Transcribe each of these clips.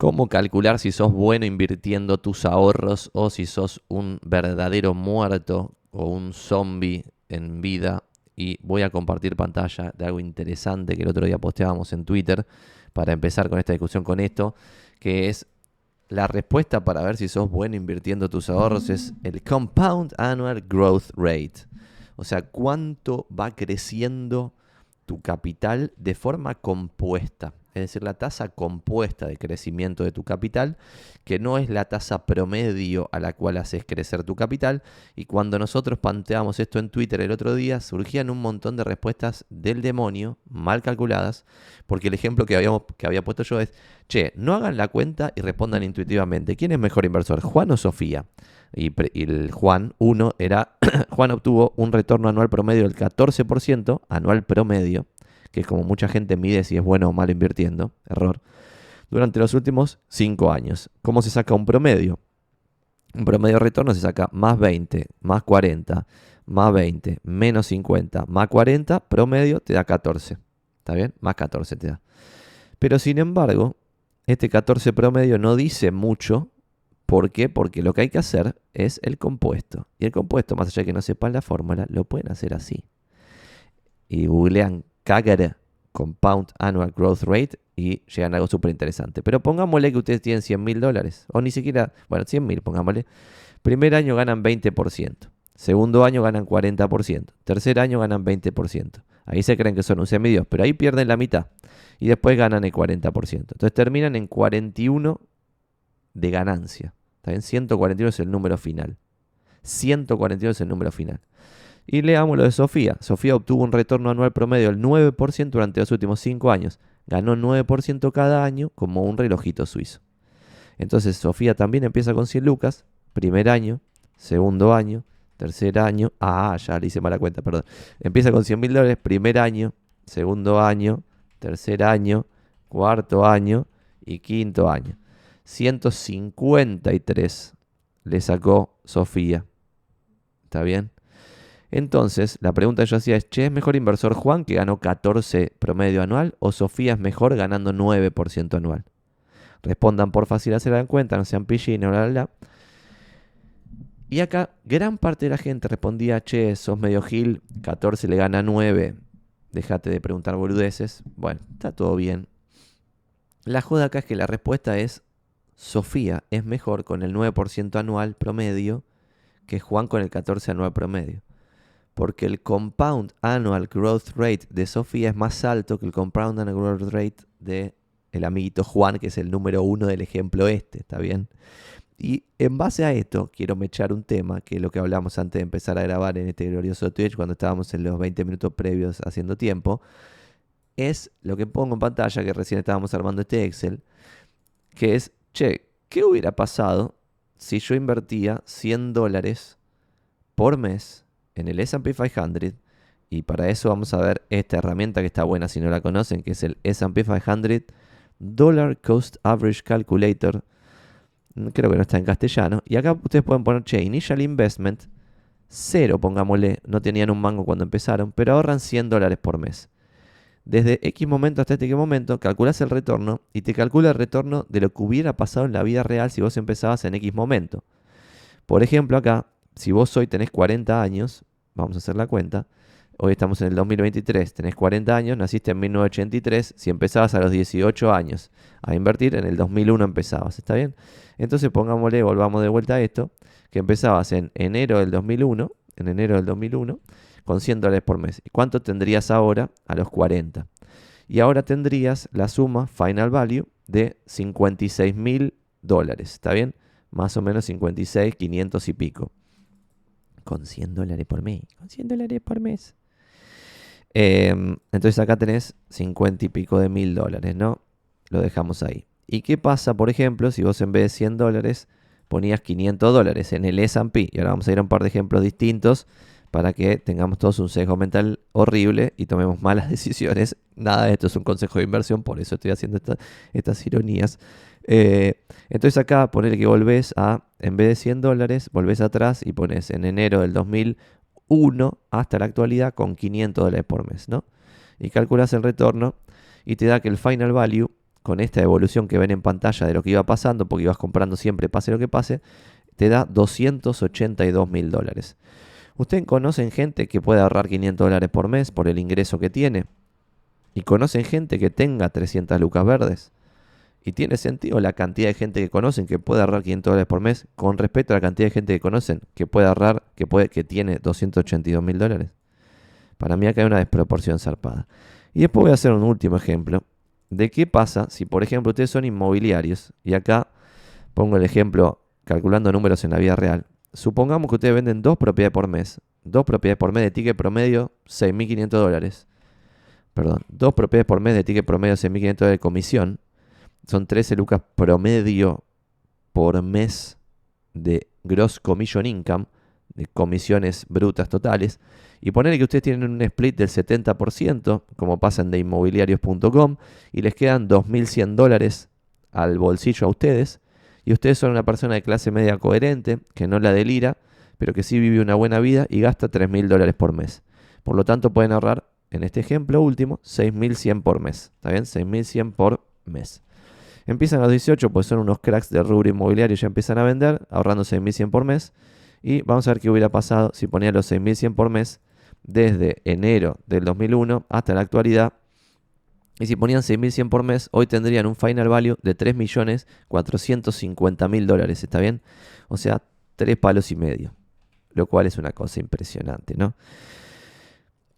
cómo calcular si sos bueno invirtiendo tus ahorros o si sos un verdadero muerto o un zombie en vida. Y voy a compartir pantalla de algo interesante que el otro día posteábamos en Twitter para empezar con esta discusión con esto, que es la respuesta para ver si sos bueno invirtiendo tus ahorros es el Compound Annual Growth Rate. O sea, cuánto va creciendo tu capital de forma compuesta es decir, la tasa compuesta de crecimiento de tu capital, que no es la tasa promedio a la cual haces crecer tu capital. Y cuando nosotros planteamos esto en Twitter el otro día, surgían un montón de respuestas del demonio, mal calculadas, porque el ejemplo que, habíamos, que había puesto yo es, che, no hagan la cuenta y respondan intuitivamente, ¿quién es mejor inversor, Juan o Sofía? Y, el Juan, uno, era, Juan obtuvo un retorno anual promedio del 14%, anual promedio, que es como mucha gente mide si es bueno o malo invirtiendo, error, durante los últimos 5 años. ¿Cómo se saca un promedio? Un promedio de retorno se saca más 20, más 40, más 20, menos 50, más 40, promedio te da 14. ¿Está bien? Más 14 te da. Pero sin embargo, este 14 promedio no dice mucho. ¿Por qué? Porque lo que hay que hacer es el compuesto. Y el compuesto, más allá de que no sepan la fórmula, lo pueden hacer así. Y googlean CAGR, Compound Annual Growth Rate, y llegan a algo súper interesante. Pero pongámosle que ustedes tienen 100 mil dólares, o ni siquiera, bueno, 100 mil, pongámosle. Primer año ganan 20%, segundo año ganan 40%, tercer año ganan 20%. Ahí se creen que son un semidios, pero ahí pierden la mitad. Y después ganan el 40%. Entonces terminan en 41 de ganancia. ¿Está bien? 141 es el número final. 141 es el número final. Y leamos lo de Sofía. Sofía obtuvo un retorno anual promedio del 9% durante los últimos 5 años. Ganó 9% cada año como un relojito suizo. Entonces Sofía también empieza con 100 lucas, primer año, segundo año, tercer año. Ah, ya le hice mala cuenta, perdón. Empieza con 100 mil dólares, primer año, segundo año, tercer año, cuarto año y quinto año. 153 le sacó Sofía. ¿Está bien? Entonces, la pregunta que yo hacía es, che, ¿es mejor inversor Juan que ganó 14 promedio anual o Sofía es mejor ganando 9% anual? Respondan por fácil hacer la cuenta, no sean pillines, bla, bla. Y acá gran parte de la gente respondía, che, sos medio gil, 14 le gana 9, déjate de preguntar boludeces. Bueno, está todo bien. La joda acá es que la respuesta es, Sofía es mejor con el 9% anual promedio que Juan con el 14 anual promedio porque el compound annual growth rate de Sofía es más alto que el compound annual growth rate de el amiguito Juan, que es el número uno del ejemplo este, ¿está bien? Y en base a esto, quiero mechar un tema, que es lo que hablamos antes de empezar a grabar en este glorioso Twitch, cuando estábamos en los 20 minutos previos haciendo tiempo, es lo que pongo en pantalla, que recién estábamos armando este Excel, que es, che, ¿qué hubiera pasado si yo invertía 100 dólares por mes en el SP 500 y para eso vamos a ver esta herramienta que está buena si no la conocen, que es el SP 500 Dollar Cost Average Calculator. Mm, creo que no está en castellano. Y acá ustedes pueden poner, che, Initial Investment, cero, pongámosle. No tenían un mango cuando empezaron, pero ahorran 100 dólares por mes. Desde X momento hasta este momento, calculas el retorno y te calcula el retorno de lo que hubiera pasado en la vida real si vos empezabas en X momento. Por ejemplo, acá si vos hoy tenés 40 años, vamos a hacer la cuenta, hoy estamos en el 2023, tenés 40 años, naciste en 1983, si empezabas a los 18 años a invertir, en el 2001 empezabas, ¿está bien? Entonces pongámosle, volvamos de vuelta a esto, que empezabas en enero del 2001, en enero del 2001, con 100 dólares por mes. ¿Y cuánto tendrías ahora a los 40? Y ahora tendrías la suma final value de 56 mil dólares, ¿está bien? Más o menos 56, 500 y pico con 100 dólares por mes. Con 100 dólares por mes. Em, entonces acá tenés 50 y pico de mil dólares, ¿no? Lo dejamos ahí. ¿Y qué pasa, por ejemplo, si vos en vez de 100 dólares ponías 500 dólares en el S&P? Y ahora vamos a ir a un par de ejemplos distintos para que tengamos todos un sesgo mental horrible y tomemos malas decisiones. Nada de esto es un consejo de inversión, por eso estoy haciendo estas ironías. Eh, entonces acá poner que volvés a, en vez de 100 dólares, volvés atrás y pones en enero del 2001 hasta la actualidad con 500 dólares por mes, ¿no? Y calculas el retorno y te da que el final value con esta evolución que ven en pantalla de lo que iba pasando, porque ibas comprando siempre, pase lo que pase, te da 282 mil dólares. ¿Ustedes conocen gente que puede ahorrar 500 dólares por mes por el ingreso que tiene? ¿Y conocen gente que tenga 300 lucas verdes? ¿Y tiene sentido la cantidad de gente que conocen que puede ahorrar 500 dólares por mes con respecto a la cantidad de gente que conocen que puede ahorrar, que, puede, que tiene 282 mil dólares? Para mí acá hay una desproporción zarpada. Y después voy a hacer un último ejemplo de qué pasa si, por ejemplo, ustedes son inmobiliarios. Y acá pongo el ejemplo calculando números en la vida real. Supongamos que ustedes venden dos propiedades por mes. Dos propiedades por mes de ticket promedio, 6.500 dólares. Perdón, dos propiedades por mes de ticket promedio, 6.500 dólares de comisión. Son 13 lucas promedio por mes de gross commission income, de comisiones brutas totales. Y ponerle que ustedes tienen un split del 70%, como pasan de inmobiliarios.com, y les quedan 2.100 dólares al bolsillo a ustedes y ustedes son una persona de clase media coherente, que no la delira, pero que sí vive una buena vida y gasta 3.000 dólares por mes. Por lo tanto, pueden ahorrar, en este ejemplo último, 6.100 por mes. ¿Está bien? 6.100 por mes. Empiezan a los 18, pues son unos cracks de rubro inmobiliario y ya empiezan a vender, ahorrando 6.100 por mes. Y vamos a ver qué hubiera pasado si ponía los 6.100 por mes desde enero del 2001 hasta la actualidad y si ponían 6.100 por mes, hoy tendrían un final value de 3.450.000 dólares, ¿está bien? O sea, 3 palos y medio, lo cual es una cosa impresionante, ¿no?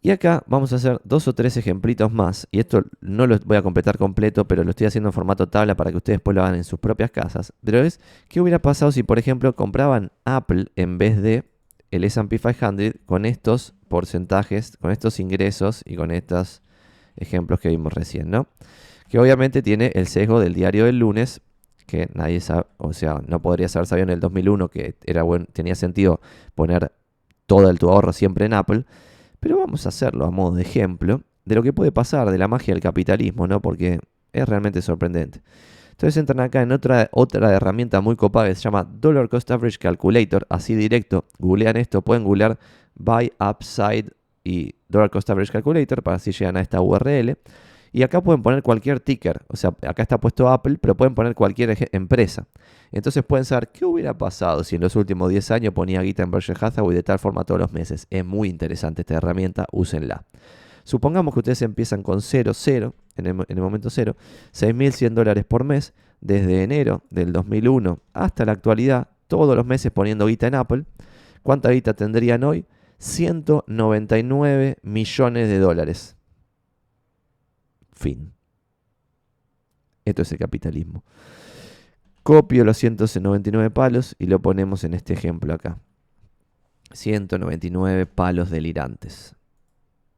Y acá vamos a hacer dos o tres ejemplitos más, y esto no lo voy a completar completo, pero lo estoy haciendo en formato tabla para que ustedes después lo hagan en sus propias casas. Pero es, ¿qué hubiera pasado si, por ejemplo, compraban Apple en vez de el S&P 500 con estos porcentajes, con estos ingresos y con estas ejemplos que vimos recién, ¿no? Que obviamente tiene el sesgo del diario del lunes, que nadie sabe, o sea, no podría haber sabido en el 2001 que era bueno, tenía sentido poner todo el tu ahorro siempre en Apple, pero vamos a hacerlo a modo de ejemplo de lo que puede pasar de la magia del capitalismo, ¿no? Porque es realmente sorprendente. Entonces entran acá en otra, otra herramienta muy copada que se llama Dollar Cost Average Calculator, así directo, googlean esto, pueden googlear Buy Upside y Dollar Cost Average Calculator para así llegan a esta URL. Y acá pueden poner cualquier ticker. O sea, acá está puesto Apple, pero pueden poner cualquier empresa. Entonces pueden saber qué hubiera pasado si en los últimos 10 años ponía guita en Berkshire Hathaway de tal forma todos los meses. Es muy interesante esta herramienta, úsenla. Supongamos que ustedes empiezan con 0, 0, en el, en el momento 0, 6.100 dólares por mes, desde enero del 2001 hasta la actualidad, todos los meses poniendo guita en Apple. ¿Cuánta guita tendrían hoy? 199 millones de dólares. Fin. Esto es el capitalismo. Copio los 199 palos y lo ponemos en este ejemplo acá. 199 palos delirantes.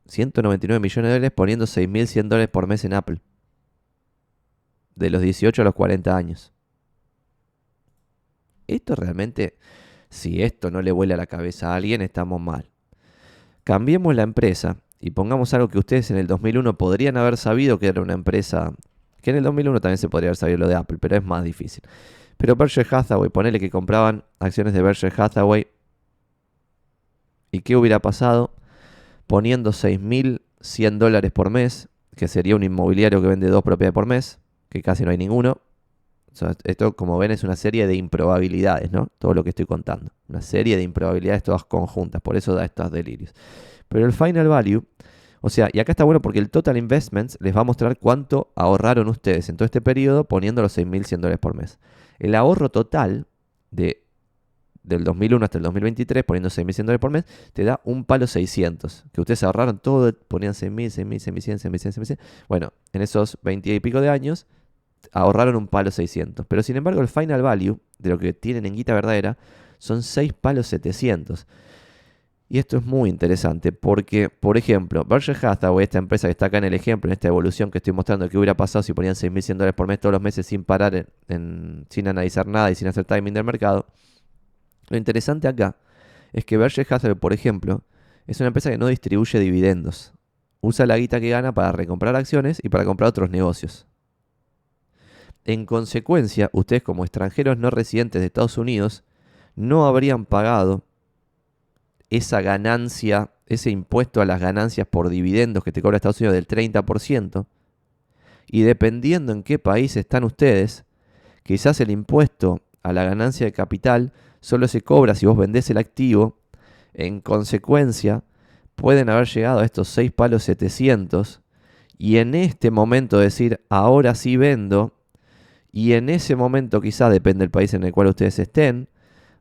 199 millones de dólares poniendo 6.100 dólares por mes en Apple. De los 18 a los 40 años. Esto realmente, si esto no le vuela la cabeza a alguien, estamos mal. Cambiemos la empresa y pongamos algo que ustedes en el 2001 podrían haber sabido que era una empresa, que en el 2001 también se podría haber sabido lo de Apple, pero es más difícil. Pero Berkshire Hathaway, ponele que compraban acciones de Berkshire Hathaway. ¿Y qué hubiera pasado? Poniendo 6.100 dólares por mes, que sería un inmobiliario que vende dos propiedades por mes, que casi no hay ninguno. Esto, como ven, es una serie de improbabilidades, ¿no? Todo lo que estoy contando. Una serie de improbabilidades todas conjuntas, por eso da estos delirios. Pero el final value, o sea, y acá está bueno porque el total investments les va a mostrar cuánto ahorraron ustedes en todo este periodo poniendo los 6.100 dólares por mes. El ahorro total de, del 2001 hasta el 2023 poniendo 6.100 dólares por mes te da un palo 600. Que ustedes ahorraron todo, ponían 6.000, 6.000, 6.100, 6.100, 6.100. Bueno, en esos 20 y pico de años ahorraron un palo 600. Pero sin embargo el final value de lo que tienen en guita verdadera son 6 palos 700. Y esto es muy interesante porque, por ejemplo, Berkshire Hathaway, esta empresa que está acá en el ejemplo, en esta evolución que estoy mostrando, que hubiera pasado si ponían 6.100 dólares por mes todos los meses sin parar, sin analizar nada y sin hacer timing del mercado. Lo interesante acá es que Berkshire Hathaway, por ejemplo, es una empresa que no distribuye dividendos. Usa la guita que gana para recomprar acciones y para comprar otros negocios. En consecuencia, ustedes como extranjeros no residentes de Estados Unidos no habrían pagado esa ganancia, ese impuesto a las ganancias por dividendos que te cobra Estados Unidos del 30%, Y dependiendo en qué país están ustedes, quizás el impuesto a la ganancia de capital solo se cobra si vos vendés el activo. En consecuencia, pueden haber llegado a estos 6 palos 700 y en este momento decir, ahora sí vendo, y en ese momento quizás, depende del país en el cual ustedes estén,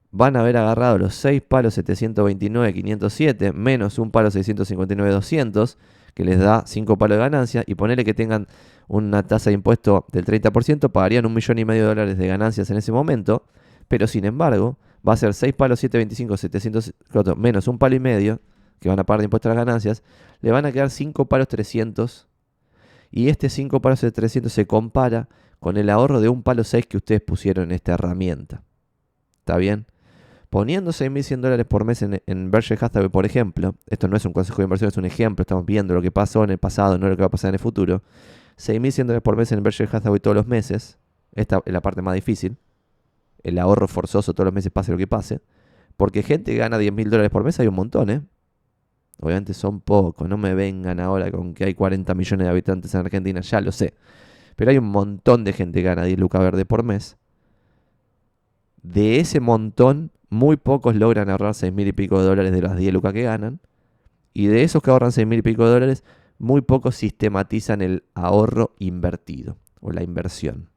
van a haber agarrado los 6 palos 729, 507, menos un palo 659, 200, que les da 5 palos de ganancia, y ponerle que tengan una tasa de impuesto del 30%, pagarían un millón y medio de dólares de ganancias en ese momento, pero sin embargo, va a ser 6 palos 725, 700, menos un palo y medio, que van a pagar de impuestos a las ganancias, le van a quedar 5 palos 300, y este 5 palos de 300 se compara con el ahorro de un palo 6 que ustedes pusieron en esta herramienta. ¿Está bien? Poniendo 6.100 dólares por mes en, en Berkshire Hathaway, por ejemplo, esto no es un consejo de inversión, es un ejemplo, estamos viendo lo que pasó en el pasado, no lo que va a pasar en el futuro. 6.100 dólares por mes en Berkshire Hathaway todos los meses, esta es la parte más difícil, el ahorro forzoso todos los meses pase lo que pase, porque gente que gana 10.000 dólares por mes hay un montón, ¿eh? Obviamente son pocos, no me vengan ahora con que hay 40 millones de habitantes en Argentina, ya lo sé. Pero hay un montón de gente que gana 10 lucas verde por mes. De ese montón, muy pocos logran ahorrar 6 mil y pico de dólares de las 10 lucas que ganan. Y de esos que ahorran 6 mil y pico de dólares, muy pocos sistematizan el ahorro invertido o la inversión.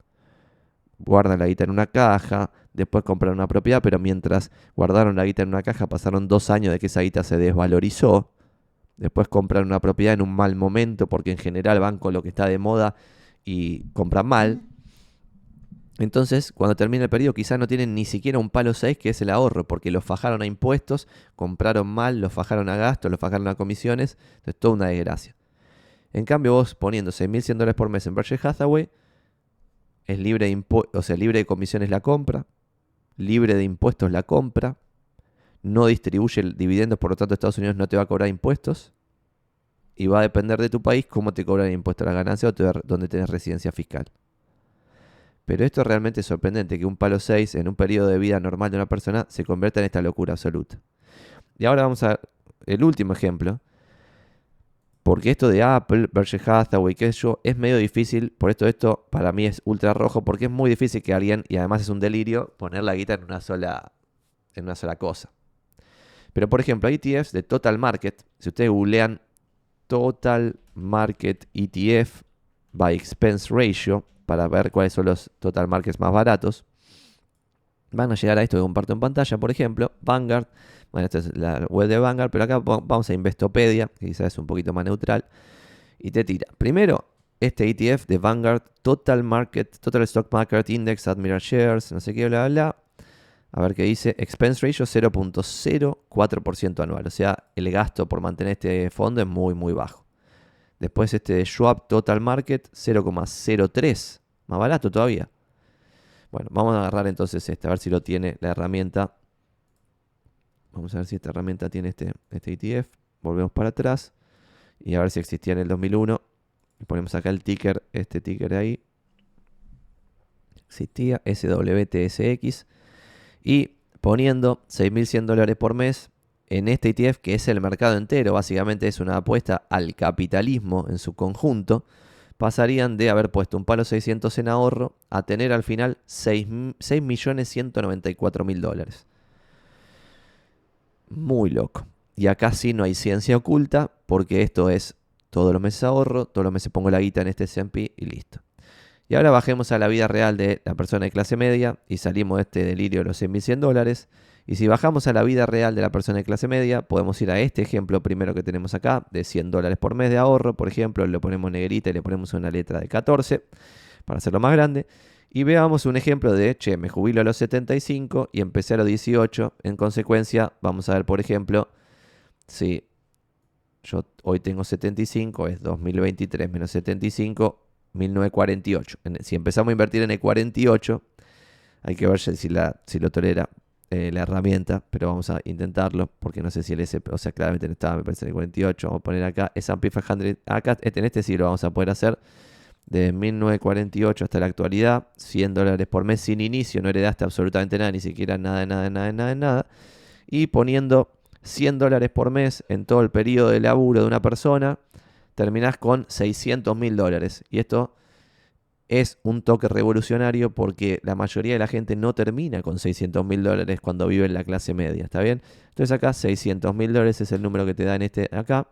Guardan la guita en una caja, después compran una propiedad, pero mientras guardaron la guita en una caja pasaron dos años de que esa guita se desvalorizó. Después compran una propiedad en un mal momento porque en general van con lo que está de moda y compran mal. Entonces, cuando termina el periodo, quizás no tienen ni siquiera un palo 6, que es el ahorro, porque los fajaron a impuestos, compraron mal, los fajaron a gastos, los fajaron a comisiones. Entonces, toda una desgracia. En cambio, vos poniendo 6.100 dólares por mes en Berkshire Hathaway, es libre de, o sea, libre de comisiones la compra, libre de impuestos la compra, no distribuye dividendos, por lo tanto Estados Unidos no te va a cobrar impuestos y va a depender de tu país cómo te cobran impuestos a la ganancia o dónde tenés residencia fiscal. Pero esto es realmente sorprendente, que un palo 6 en un periodo de vida normal de una persona se convierta en esta locura absoluta. Y ahora vamos a el último ejemplo. Porque esto de Apple, Berkshire Hathaway, sé yo, es medio difícil. Por esto esto para mí es ultra rojo. Porque es muy difícil que alguien, y además es un delirio, poner la guita en una sola, en una sola cosa. Pero por ejemplo, ETFs de Total Market, si ustedes googlean Total Market ETF by Expense Ratio para ver cuáles son los Total Markets más baratos. Van a llegar a esto que comparto en pantalla, por ejemplo, Vanguard. Bueno, esta es la web de Vanguard, pero acá vamos a Investopedia, que quizás es un poquito más neutral. Y te tira. Primero, este ETF de Vanguard, Total Market, Total Stock Market Index, Admiral Shares, no sé qué, bla, bla, bla. A ver qué dice. Expense ratio 0.04% anual. O sea, el gasto por mantener este fondo es muy, muy bajo. Después este de Schwab Total Market 0,03. Más barato todavía. Bueno, vamos a agarrar entonces este, a ver si lo tiene la herramienta. Vamos a ver si esta herramienta tiene este, este ETF. Volvemos para atrás. Y a ver si existía en el 2001. Y ponemos acá el ticker, este ticker de ahí. Existía SWTSX y poniendo 6.100 dólares por mes en este ETF, que es el mercado entero, básicamente es una apuesta al capitalismo en su conjunto, pasarían de haber puesto un palo 600 en ahorro a tener al final 6.194.000 dólares. Muy loco. Y acá sí no hay ciencia oculta, porque esto es todos los meses ahorro, todos los meses pongo la guita en este S&P y listo. Y ahora bajemos a la vida real de la persona de clase media y salimos de este delirio de los 100.100 dólares. Y si bajamos a la vida real de la persona de clase media, podemos ir a este ejemplo primero que tenemos acá, de 100 dólares por mes de ahorro, por ejemplo, le ponemos negrita y le ponemos una letra de 14 para hacerlo más grande. Y veamos un ejemplo de, che, me jubilo a los 75 y empecé a los 18. En consecuencia, vamos a ver, por ejemplo, si yo hoy tengo 75, es 2023 menos 75, 1948. Si empezamos a invertir en el 48, hay que ver si, si lo tolera eh, la herramienta, pero vamos a intentarlo porque no sé si el S, o sea, claramente no estaba, me parece en el 48. Vamos a poner acá S&P 500. Acá en este sí lo vamos a poder hacer de 1948 hasta la actualidad, 100 dólares por mes sin inicio, no heredaste absolutamente nada, ni siquiera nada, nada, nada, nada, nada. Y poniendo 100 dólares por mes en todo el periodo de laburo de una persona, terminás con 600 mil dólares. Y esto es un toque revolucionario porque la mayoría de la gente no termina con 600 mil dólares cuando vive en la clase media, ¿está bien? Entonces acá 600 mil dólares es el número que te da en este acá.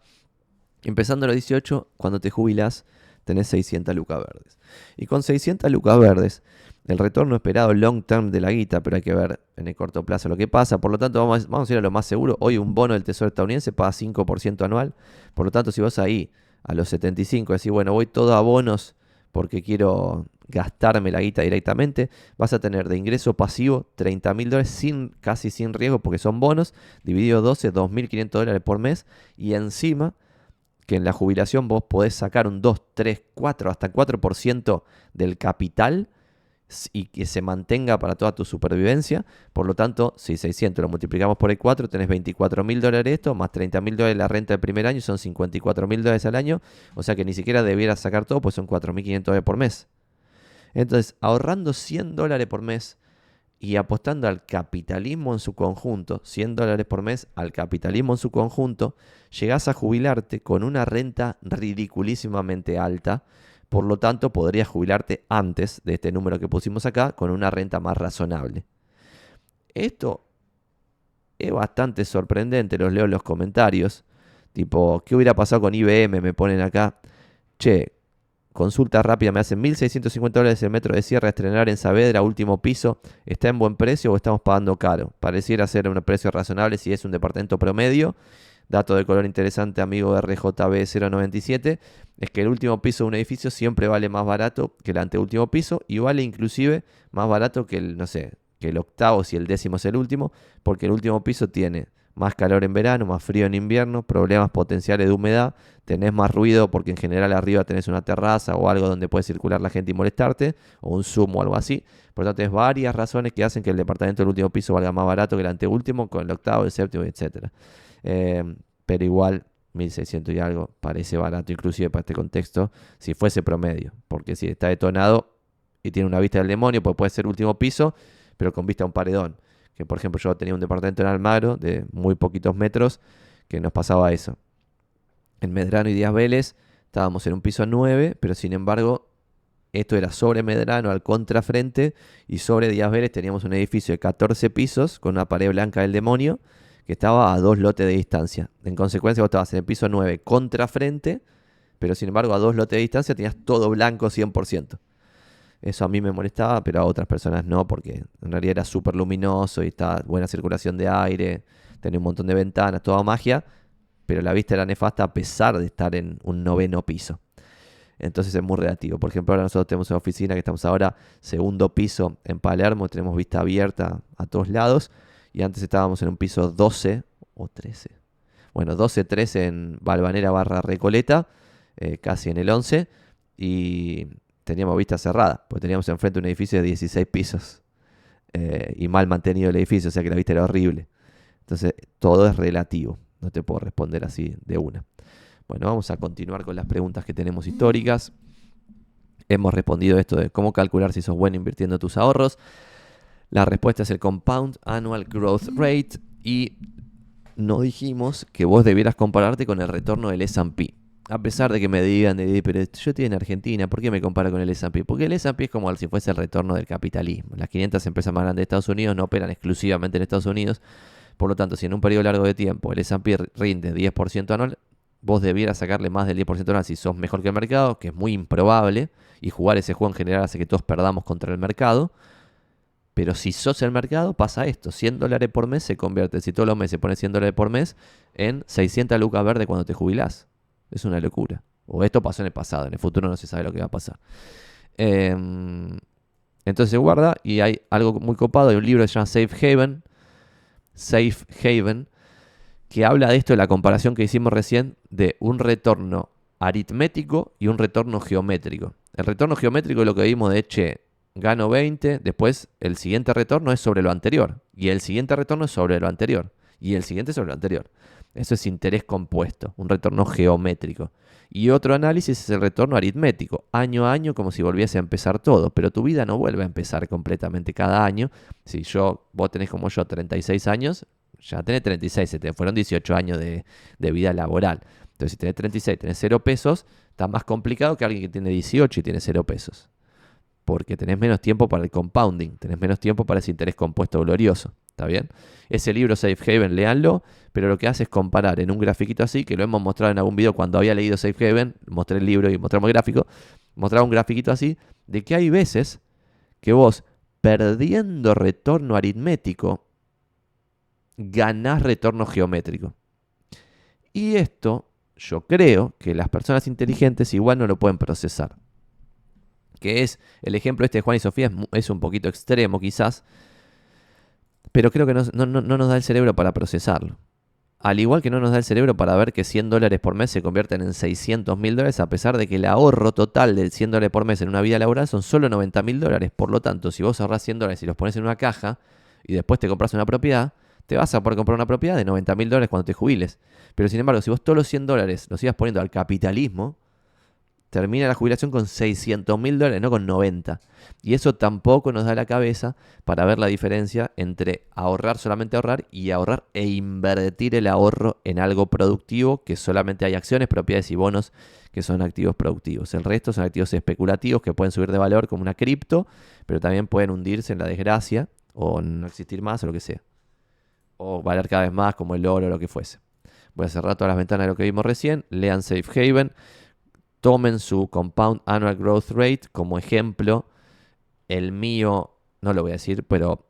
Empezando a los 18, cuando te jubilas, tenés 600 lucas verdes. Y con 600 lucas verdes, el retorno esperado long term de la guita, pero hay que ver en el corto plazo lo que pasa. Por lo tanto, vamos, vamos a ir a lo más seguro. Hoy un bono del Tesoro estadounidense paga 5% anual. Por lo tanto, si vos ahí a los 75 decís, bueno, voy todo a bonos porque quiero gastarme la guita directamente, vas a tener de ingreso pasivo 30 mil dólares sin, casi sin riesgo porque son bonos, dividido 12, 2.500 dólares por mes y encima que en la jubilación vos podés sacar un 2, 3, 4, hasta 4% del capital y que se mantenga para toda tu supervivencia. Por lo tanto, si 600 lo multiplicamos por el 4, tenés 24 mil dólares esto, más 30 mil dólares la renta del primer año, son 54 mil dólares al año. O sea que ni siquiera debieras sacar todo, pues son 4.500 dólares por mes. Entonces, ahorrando 100 dólares por mes y apostando al capitalismo en su conjunto, 100 dólares por mes al capitalismo en su conjunto, llegás a jubilarte con una renta ridiculísimamente alta por lo tanto, podrías jubilarte antes de este número que pusimos acá con una renta más razonable. Esto es bastante sorprendente, los leo en los comentarios. Tipo, ¿qué hubiera pasado con IBM? Me ponen acá. Che, consulta rápida, me hacen 1.650 dólares el metro de sierra estrenar en Saavedra, último piso. ¿Está en buen precio o estamos pagando caro? Pareciera ser un precio razonable si es un departamento promedio. Dato de color interesante, amigo de RJB097, es que el último piso de un edificio siempre vale más barato que el anteúltimo piso y vale inclusive más barato que el, no sé, que el octavo si el décimo es el último, porque el último piso tiene más calor en verano, más frío en invierno, problemas potenciales de humedad, tenés más ruido porque en general arriba tenés una terraza o algo donde puede circular la gente y molestarte, o un zoom o algo así. Por lo tanto, tenés varias razones que hacen que el departamento del último piso valga más barato que el anteúltimo, con el octavo, el séptimo, etc. Em, pero igual, 1600 y algo parece barato, inclusive para este contexto, si fuese promedio. Porque si está detonado y tiene una vista del demonio, pues puede ser último piso, pero con vista a un paredón. Que por ejemplo yo tenía un departamento en Almagro de muy poquitos metros que nos pasaba eso. En Medrano y Díaz Vélez estábamos en un piso 9, pero sin embargo esto era sobre Medrano al contrafrente y sobre Díaz Vélez teníamos un edificio de 14 pisos con una pared blanca del demonio que estaba a dos lotes de distancia. En consecuencia, vos estabas en el piso 9 contrafrente, pero sin embargo a dos lotes de distancia tenías todo blanco 100%. Eso a mí me molestaba, pero a otras personas no, porque en realidad era súper luminoso y estaba buena circulación de aire, tenía un montón de ventanas, toda magia, pero la vista era nefasta a pesar de estar en un noveno piso. Entonces es muy relativo. Por ejemplo, ahora nosotros tenemos una oficina que estamos ahora segundo piso en Palermo, tenemos vista abierta a todos lados y antes estábamos en un piso 12 o 13. Bueno, 12, 13 en Balvanera barra Recoleta, eh, casi en el 11, y teníamos vista cerrada, porque teníamos enfrente un edificio de 16 pisos eh, y mal mantenido el edificio, o sea que la vista era horrible. Entonces, todo es relativo, no te puedo responder así de una. Bueno, vamos a continuar con las preguntas que tenemos históricas. Hemos respondido esto de cómo calcular si sos bueno invirtiendo tus ahorros. La respuesta es el Compound Annual Growth Rate y no dijimos que vos debieras compararte con el retorno del S&P. A pesar de que me digan, pero yo estoy en Argentina, ¿por qué me comparo con el S&P? Porque el S&P es como si fuese el retorno del capitalismo. Las 500 empresas más grandes de Estados Unidos no operan exclusivamente en Estados Unidos. Por lo tanto, si en un periodo largo de tiempo el S&P rinde 10% anual, vos debieras sacarle más del 10% anual si sos mejor que el mercado, que es muy improbable, y jugar ese juego en general hace que todos perdamos contra el mercado. Pero si sos el mercado, pasa esto. 100 dólares por mes se convierte, si todos los meses pones 100 dólares por mes, en 600 lucas verdes cuando te jubilás. Es una locura. O esto pasó en el pasado, en el futuro no se sabe lo que va a pasar. Em, entonces se guarda y hay algo muy copado. Hay un libro que se llama Safe Haven. Safe Haven. Que habla de esto, de la comparación que hicimos recién de un retorno aritmético y un retorno geométrico. El retorno geométrico es lo que vimos de, che, gano 20, después el siguiente retorno es sobre lo anterior, y el siguiente retorno es sobre lo anterior, y el siguiente sobre lo anterior. Eso es interés compuesto, un retorno geométrico. Y otro análisis es el retorno aritmético, año a año como si volviese a empezar todo, pero tu vida no vuelve a empezar completamente cada año. Si yo, vos tenés como yo 36 años, ya tenés 36, se te fueron 18 años de, de vida laboral. Entonces si tenés 36, tenés 0 pesos, está más complicado que alguien que tiene 18 y tiene 0 pesos. Porque tenés menos tiempo para el compounding, tenés menos tiempo para ese interés compuesto glorioso. ¿Está bien? Ese libro Safe Haven, leanlo, pero lo que hace es comparar en un grafiquito así, que lo hemos mostrado en algún video cuando había leído Safe Haven, mostré el libro y mostramos el gráfico, mostraba un grafiquito así, de que hay veces que vos, perdiendo retorno aritmético, ganás retorno geométrico. Y esto, yo creo que las personas inteligentes igual no lo pueden procesar que es el ejemplo este de Juan y Sofía, es, un poquito extremo quizás, pero creo que no, nos da el cerebro para procesarlo. Al igual que no nos da el cerebro para ver que 100 dólares por mes se convierten en 600 mil dólares, a pesar de que el ahorro total del 100 dólares por mes en una vida laboral son solo 90 mil dólares. Por lo tanto, si vos ahorras 100 dólares y los pones en una caja y después te compras una propiedad, te vas a poder comprar una propiedad de 90 mil dólares cuando te jubiles. Pero sin embargo, si vos todos los 100 dólares los ibas poniendo al capitalismo, termina la jubilación con 600 mil dólares, no con 90. Y eso tampoco nos da la cabeza para ver la diferencia entre ahorrar, solamente ahorrar, y ahorrar e invertir el ahorro en algo productivo, que solamente hay acciones, propiedades y bonos que son activos productivos. El resto son activos especulativos que pueden subir de valor como una cripto, pero también pueden hundirse en la desgracia o no existir más o lo que sea. O valer cada vez más como el oro o lo que fuese. Voy a cerrar todas las ventanas de lo que vimos recién. Lean Safe Haven tomen su Compound Annual Growth Rate como ejemplo. El mío, no lo voy a decir, pero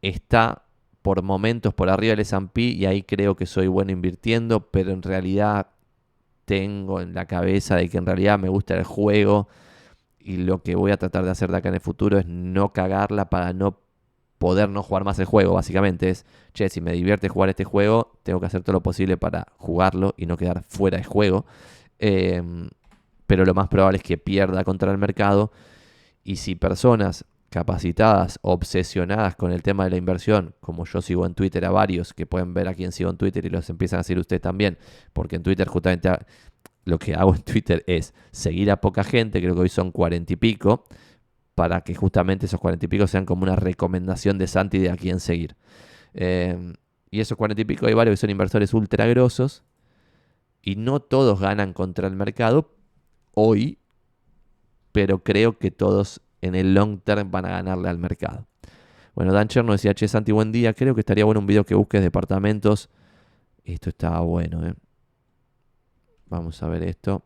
está por momentos por arriba del S&P y ahí creo que soy bueno invirtiendo, pero en realidad tengo en la cabeza de que en realidad me gusta el juego y lo que voy a tratar de hacer de acá en el futuro es no cagarla para no poder no jugar más el juego, básicamente es, che, si me divierte jugar este juego, tengo que hacer todo lo posible para jugarlo y no quedar fuera de juego. Em, pero lo más probable es que pierda contra el mercado. Y si personas capacitadas, obsesionadas con el tema de la inversión, como yo sigo en Twitter a varios, que pueden ver a quien sigo en Twitter y los empiezan a seguir ustedes también, porque en Twitter justamente lo que hago en Twitter es seguir a poca gente, creo que hoy son cuarenta y pico, para que justamente esos cuarenta y pico sean como una recomendación de Santi de a quién seguir. Em, y esos cuarenta y pico hay varios que son inversores ultra grosos, y no todos ganan contra el mercado hoy, pero creo que todos en el long term van a ganarle al mercado. Bueno, Dan Cherno decía, che, Santi, buen día. Creo que estaría bueno un video que busques departamentos. Esto estaba bueno, ¿eh? Vamos a ver esto.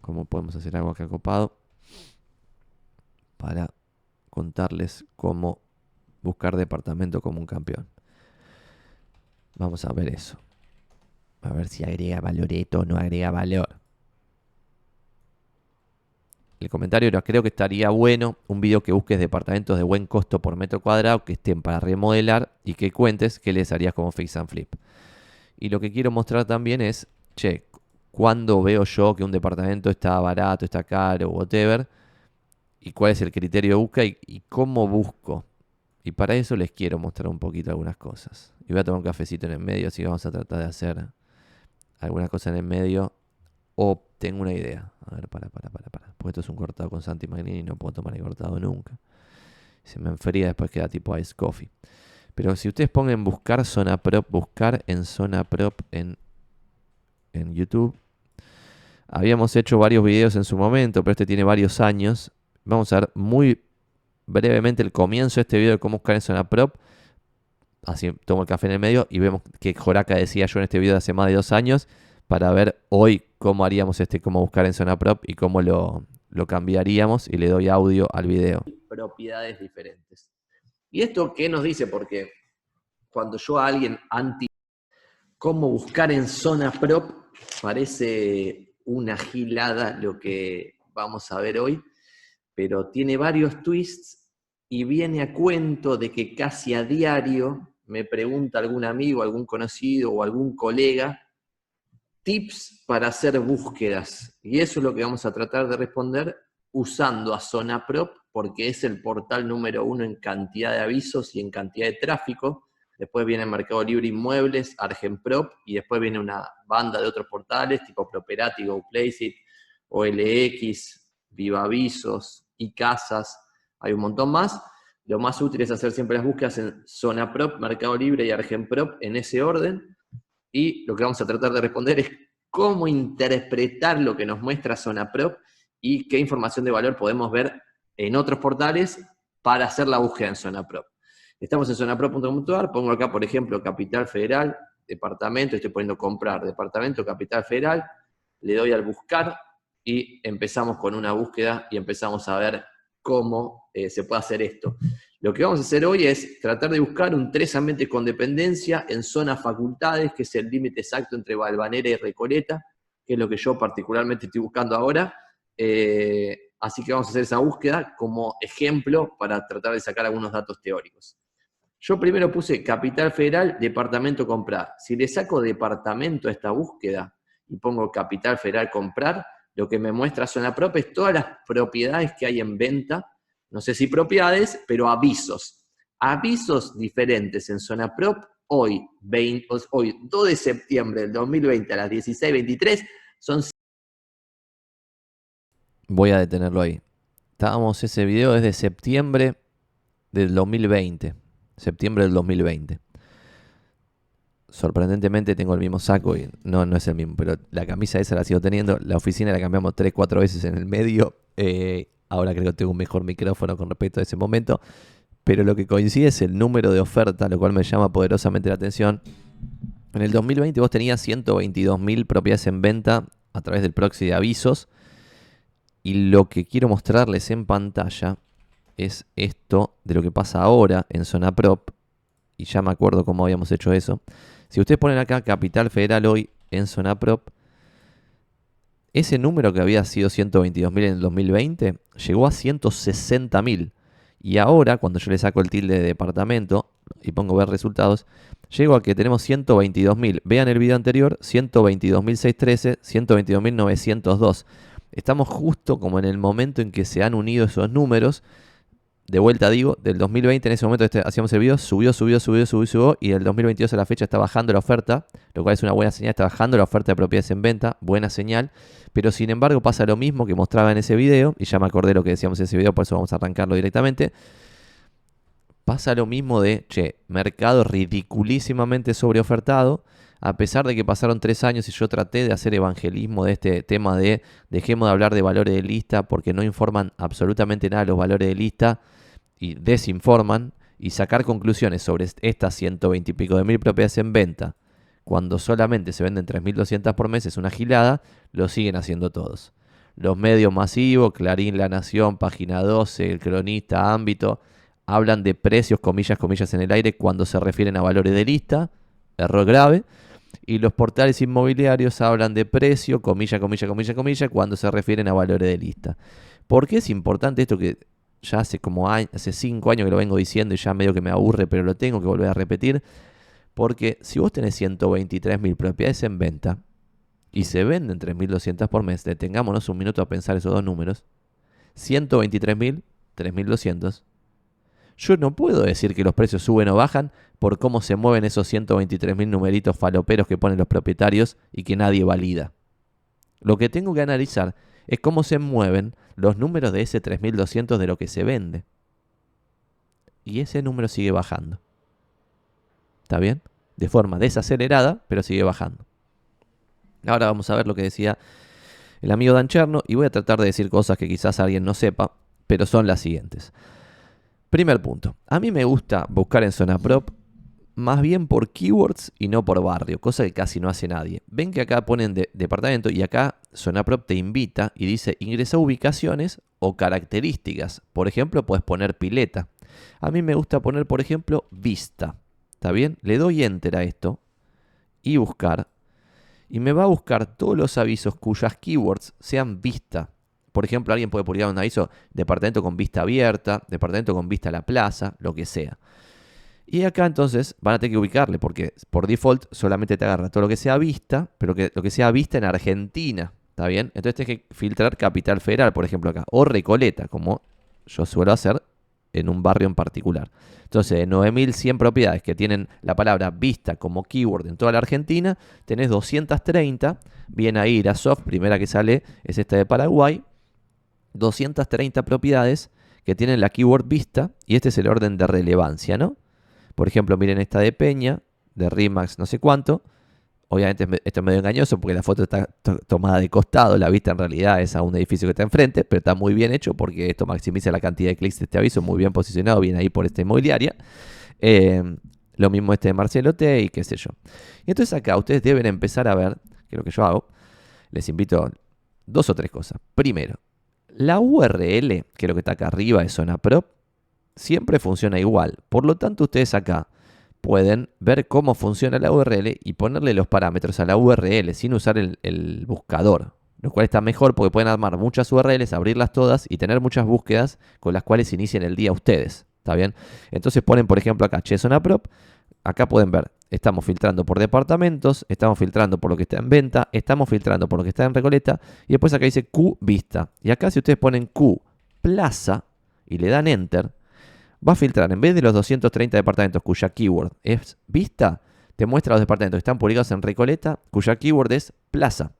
¿Cómo podemos hacer algo acá copado? Para contarles cómo buscar departamento como un campeón. Vamos a ver eso. A ver si agrega valoreto o no agrega valor. El comentario era, creo que estaría bueno un video que busques departamentos de buen costo por metro cuadrado que estén para remodelar y que cuentes qué les harías como fix and flip. Y lo que quiero mostrar también es, che, ¿cuándo veo yo que un departamento está barato, está caro, whatever? Y cuál es el criterio de búsqueda y, y cómo busco. Y para eso les quiero mostrar un poquito algunas cosas. Y voy a tomar un cafecito en el medio, así que vamos a tratar de hacer alguna cosa en el medio o tengo una idea. A ver, para, para, para, para. Porque esto es un cortado con Santi Magnini y no puedo tomar el cortado nunca. Se me enfría, después queda tipo ice coffee. Pero si ustedes pongan buscar zona prop, buscar en zona prop en, en YouTube. Habíamos hecho varios videos en su momento, pero este tiene varios años. Vamos a ver muy brevemente el comienzo de este video de cómo buscar en zona prop así tomo el café en el medio y vemos que Joraka decía yo en este video de hace más de dos años para ver hoy cómo haríamos este, cómo buscar en zona prop y cómo lo, lo cambiaríamos y le doy audio al video. Propiedades diferentes. ¿Y esto qué nos dice? Porque cuando yo a alguien anti cómo buscar en zona prop, parece una gilada lo que vamos a ver hoy, pero tiene varios twists y viene a cuento de que casi a diario me pregunta algún amigo, algún conocido o algún colega, tips para hacer búsquedas. Y eso es lo que vamos a tratar de responder usando a ZonaProp, porque es el portal número uno en cantidad de avisos y en cantidad de tráfico. Después viene Mercado Libre Inmuebles, Argenprop, y después viene una banda de otros portales tipo Properati, GoPlaceit, OLX, Viva Avisos, y Casas, hay un montón más. Lo más útil es hacer siempre las búsquedas en Zona Prop, Mercado Libre y Argenprop en ese orden. Y lo que vamos a tratar de responder es cómo interpretar lo que nos muestra Zona Prop y qué información de valor podemos ver en otros portales para hacer la búsqueda en zona prop. Estamos en zonapro.com.ar, pongo acá, por ejemplo, Capital Federal, departamento, estoy poniendo comprar, departamento Capital Federal, le doy al buscar y empezamos con una búsqueda y empezamos a ver cómo eh, se puede hacer esto. Lo que vamos a hacer hoy es tratar de buscar un tres ambientes con dependencia en zonas facultades, que es el límite exacto entre Valvanera y Recoleta, que es lo que yo particularmente estoy buscando ahora. Eh, así que vamos a hacer esa búsqueda como ejemplo para tratar de sacar algunos datos teóricos. Yo primero puse Capital Federal, departamento comprar. Si le saco departamento a esta búsqueda y pongo Capital Federal comprar, lo que me muestra Zona Prop es todas las propiedades que hay en venta, no sé si propiedades, pero avisos. Avisos diferentes en Zona Prop hoy, hoy 2 de septiembre del 2020 a las 16.23 son... Voy a detenerlo ahí. Estábamos, ese video desde septiembre del 2020. Septiembre del 2020 sorprendentemente tengo el mismo saco y no, no es el mismo, pero la camisa esa la sigo teniendo. La oficina la cambiamos 3, 4 veces en el medio. Eh, ahora creo que tengo un mejor micrófono con respecto a ese momento. Pero lo que coincide es el número de oferta, lo cual me llama poderosamente la atención. En el 2020 vos tenías 122.000 propiedades en venta a través del proxy de avisos. Y lo que quiero mostrarles en pantalla es esto de lo que pasa ahora en Zona Prop. Y ya me acuerdo cómo habíamos hecho eso. Si ustedes ponen acá Capital Federal hoy en zona prop, ese número que había sido 122.000 en el 2020 llegó a 160.000. Y ahora, cuando yo le saco el tilde de departamento y pongo ver resultados, llego a que tenemos 122.000. Vean el video anterior, 122.613, 122.902. Estamos justo como en el momento en que se han unido esos números de vuelta digo, del 2020 en ese momento este, hacíamos el video, subió, subió, subió, subió, subió, y del 2022 a la fecha está bajando la oferta, lo cual es una buena señal, está bajando la oferta de propiedades en venta, buena señal, pero sin embargo pasa lo mismo que mostraba en ese video, y ya me acordé lo que decíamos en ese video, por eso vamos a arrancarlo directamente, pasa lo mismo de, che, mercado ridiculísimamente sobreofertado, a pesar de que pasaron tres años y yo traté de hacer evangelismo de este tema de dejemos de hablar de valores de lista porque no informan absolutamente nada los valores de lista, y desinforman y sacar conclusiones sobre estas 120 y pico de mil propiedades en venta, cuando solamente se venden 3.200 por mes, es una gilada, lo siguen haciendo todos. Los medios masivos, Clarín, La Nación, Página 12, El Cronista, Ámbito, hablan de precios, comillas, comillas en el aire, cuando se refieren a valores de lista, error grave. Y los portales inmobiliarios hablan de precio, comilla, comilla, comilla, comilla, cuando se refieren a valores de lista. ¿Por qué es importante esto que ya hace como hace cinco años que lo vengo diciendo y ya medio que me aburre, pero lo tengo que volver a repetir. Porque si vos tenés 123.000 propiedades en venta y se venden 3.200 por mes, detengámonos un minuto a pensar esos dos números. 123.000, 3.200. Yo no puedo decir que los precios suben o bajan por cómo se mueven esos 123.000 numeritos faloperos que ponen los propietarios y que nadie valida. Lo que tengo que analizar es cómo se mueven los números de ese 3200 de lo que se vende. Y ese número sigue bajando. ¿Está bien? De forma desacelerada, pero sigue bajando. Ahora vamos a ver lo que decía el amigo Dan Cherno y voy a tratar de decir cosas que quizás alguien no sepa, pero son las siguientes. Primer punto. A mí me gusta buscar en zona prop más bien por keywords y no por barrio, cosa que casi no hace nadie. Ven que acá ponen departamento y acá Sonaprop te invita y dice ingresa ubicaciones o características. Por ejemplo, puedes poner pileta. A mí me gusta poner, por ejemplo, vista. ¿Está bien? Le doy enter a esto y buscar. Y me va a buscar todos los avisos cuyas keywords sean vista. Por ejemplo, alguien puede publicar un aviso departamento con vista abierta, departamento con vista a la plaza, lo que sea. Y acá entonces van a tener que ubicarle, porque por default solamente te agarra todo lo que sea vista, pero que, lo que sea vista en Argentina. ¿Está bien? Entonces tienes que filtrar Capital Federal, por ejemplo, acá. O Recoleta, como yo suelo hacer en un barrio en particular. Entonces, de 9100 propiedades que tienen la palabra vista como keyword en toda la Argentina, tenés 230. Viene ahí Irasoft, primera que sale es esta de Paraguay. 230 propiedades que tienen la keyword vista y este es el orden de relevancia, ¿no? Por ejemplo, miren esta de Peña, de Rimax no sé cuánto, Obviamente esto es medio engañoso porque la foto está tomada de costado, la vista en realidad es a un edificio que está enfrente, pero está muy bien hecho porque esto maximiza la cantidad de clics de este aviso, muy bien posicionado, bien ahí por esta inmobiliaria. Eh, lo mismo este de Marcelo T y qué sé yo. Y entonces acá ustedes deben empezar a ver, que es lo que yo hago, les invito dos o tres cosas. Primero, la URL, que es lo que está acá arriba de Zona Prop, siempre funciona igual. Por lo tanto, ustedes acá pueden ver cómo funciona la URL y ponerle los parámetros a la URL sin usar el, buscador. Lo cual está mejor porque pueden armar muchas URLs, abrirlas todas y tener muchas búsquedas con las cuales inicien el día ustedes. ¿Está bien? Entonces ponen, por ejemplo, acá Zona Prop. Acá pueden ver, estamos filtrando por departamentos, estamos filtrando por lo que está en venta, estamos filtrando por lo que está en Recoleta y después acá dice Q vista. Y acá si ustedes ponen Q plaza y le dan enter, va a filtrar, en vez de los 230 departamentos cuya keyword es vista, te muestra los departamentos que están publicados en Recoleta, cuya keyword es plaza.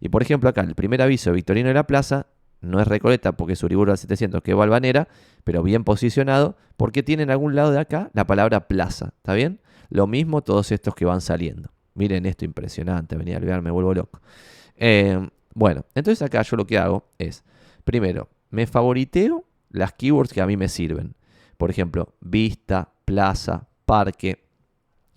Y por ejemplo, acá el primer aviso de Victorino de la Plaza no es Recoleta porque es Uriburu al 700, que es Balvanera, pero bien posicionado porque tiene en algún lado de acá la palabra plaza. ¿Está bien? Lo mismo todos estos que van saliendo. Miren esto impresionante, venía a olvidar, me vuelvo loco. Eh, bueno, entonces acá yo lo que hago es, primero, me favoriteo las keywords que a mí me sirven. Por ejemplo, vista, plaza, parque.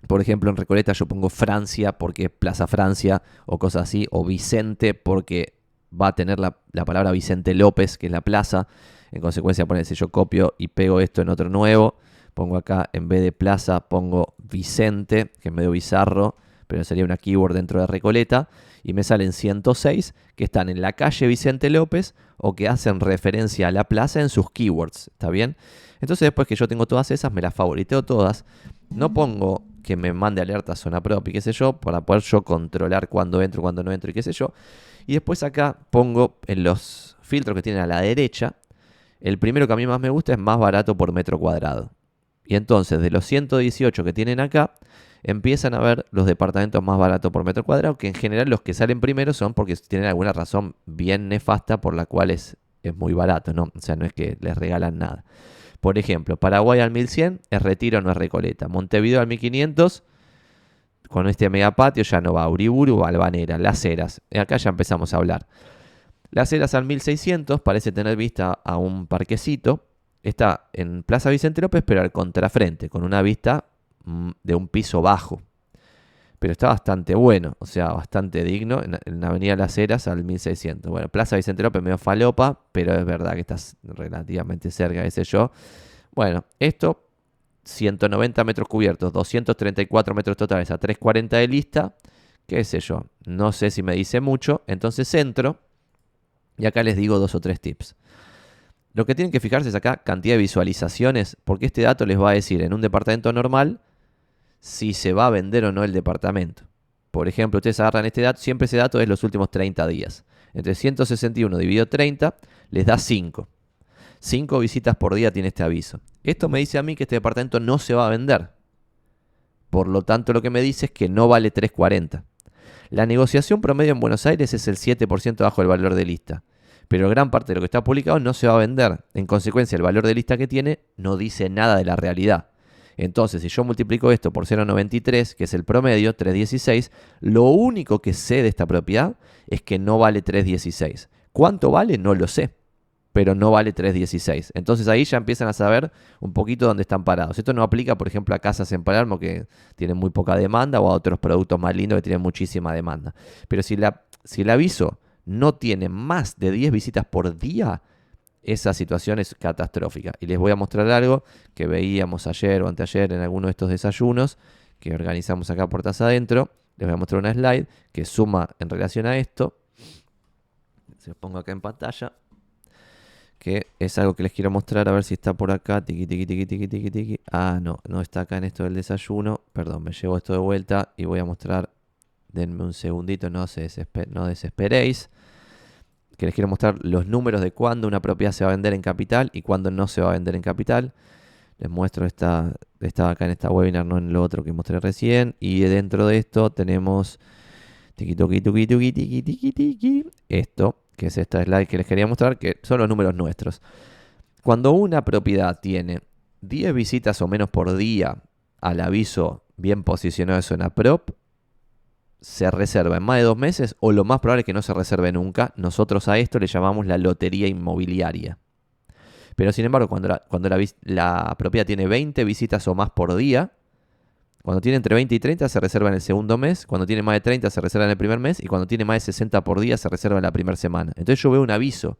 Por ejemplo, en Recoleta yo pongo Francia porque es Plaza Francia o cosas así. O Vicente porque va a tener la, palabra Vicente López, que es la plaza. En consecuencia, si yo copio y pego esto en otro nuevo. Pongo acá, en vez de plaza, pongo Vicente, que es medio bizarro, pero sería una keyword dentro de Recoleta. Y me salen 106 que están en la calle Vicente López o que hacen referencia a la plaza en sus keywords. ¿Está bien? Entonces después que yo tengo todas esas, me las favoriteo todas. No pongo que me mande alerta zona propia y qué sé yo, para poder yo controlar cuándo entro, cuándo no entro y qué sé yo. Y después acá pongo en los filtros que tienen a la derecha, el primero que a mí más me gusta es más barato por metro cuadrado. Y entonces de los 118 que tienen acá, empiezan a ver los departamentos más baratos por metro cuadrado, que en general los que salen primero son porque tienen alguna razón bien nefasta por la cual es, es muy barato, ¿no? O sea, no es que les regalan nada. Por ejemplo, Paraguay al 1100 es retiro, no es recoleta. Montevideo al 1500, con este megapatio ya no va. Uriburu, Albanera, Las Heras. Acá ya empezamos a hablar. Las Heras al 1600 parece tener vista a un parquecito. Está en Plaza Vicente López, pero al contrafrente, con una vista mm, de un piso bajo pero está bastante bueno, o sea, bastante digno. En, la Avenida Las Heras al 1600. Bueno, Plaza Vicente López medio falopa, pero es verdad que está relativamente cerca, ese yo. Bueno, esto, 190 metros cubiertos, 234 metros totales a 340 de lista, qué sé yo, no sé si me dice mucho, entonces entro y acá les digo dos o tres tips. Lo que tienen que fijarse es acá cantidad de visualizaciones, porque este dato les va a decir en un departamento normal si se va a vender o no el departamento. Por ejemplo, ustedes agarran este dato, siempre ese dato es los últimos 30 días. Entre 161 dividido 30 les da 5. 5 visitas por día tiene este aviso. Esto me dice a mí que este departamento no se va a vender. Por lo tanto, lo que me dice es que no vale 340. La negociación promedio en Buenos Aires es el 7% bajo el valor de lista. Pero gran parte de lo que está publicado no se va a vender. En consecuencia, el valor de lista que tiene no dice nada de la realidad. Entonces, si yo multiplico esto por 0,93, que es el promedio, 3,16, lo único que sé de esta propiedad es que no vale 3,16. ¿Cuánto vale? No lo sé, pero no vale 3,16. Entonces ahí ya empiezan a saber un poquito dónde están parados. Esto no aplica, por ejemplo, a casas en Palermo que tienen muy poca demanda o a otros productos más lindos que tienen muchísima demanda. Pero si, la, si el aviso no tiene más de 10 visitas por día, esa situación es catastrófica. Y les voy a mostrar algo que veíamos ayer o anteayer en alguno de estos desayunos que organizamos acá puertas adentro. Les voy a mostrar una slide que suma en relación a esto. Se los pongo acá en pantalla. Que es algo que les quiero mostrar a ver si está por acá. Tiki, tiki, tiki, tiki, tiki, tiki. Ah, no, no está acá en esto del desayuno. Perdón, me llevo esto de vuelta y voy a mostrar. Denme un segundito, no, se no desesperéis que les quiero mostrar los números de cuándo una propiedad se va a vender en capital y cuándo no se va a vender en capital. Les muestro esta, estaba acá en esta webinar, no en lo otro que mostré recién. Y dentro de esto tenemos esto, que es esta slide que les quería mostrar, que son los números nuestros. Cuando una propiedad tiene 10 visitas o menos por día al aviso bien posicionado de zona prop, se reserva en más de dos meses o lo más probable es que no se reserve nunca. Nosotros a esto le llamamos la lotería inmobiliaria. Pero sin embargo, cuando la, cuando la, propiedad tiene 20 visitas o más por día, cuando tiene entre 20 y 30 se reserva en el segundo mes, cuando tiene más de 30 se reserva en el primer mes y cuando tiene más de 60 por día se reserva en la primera semana. Entonces yo veo un aviso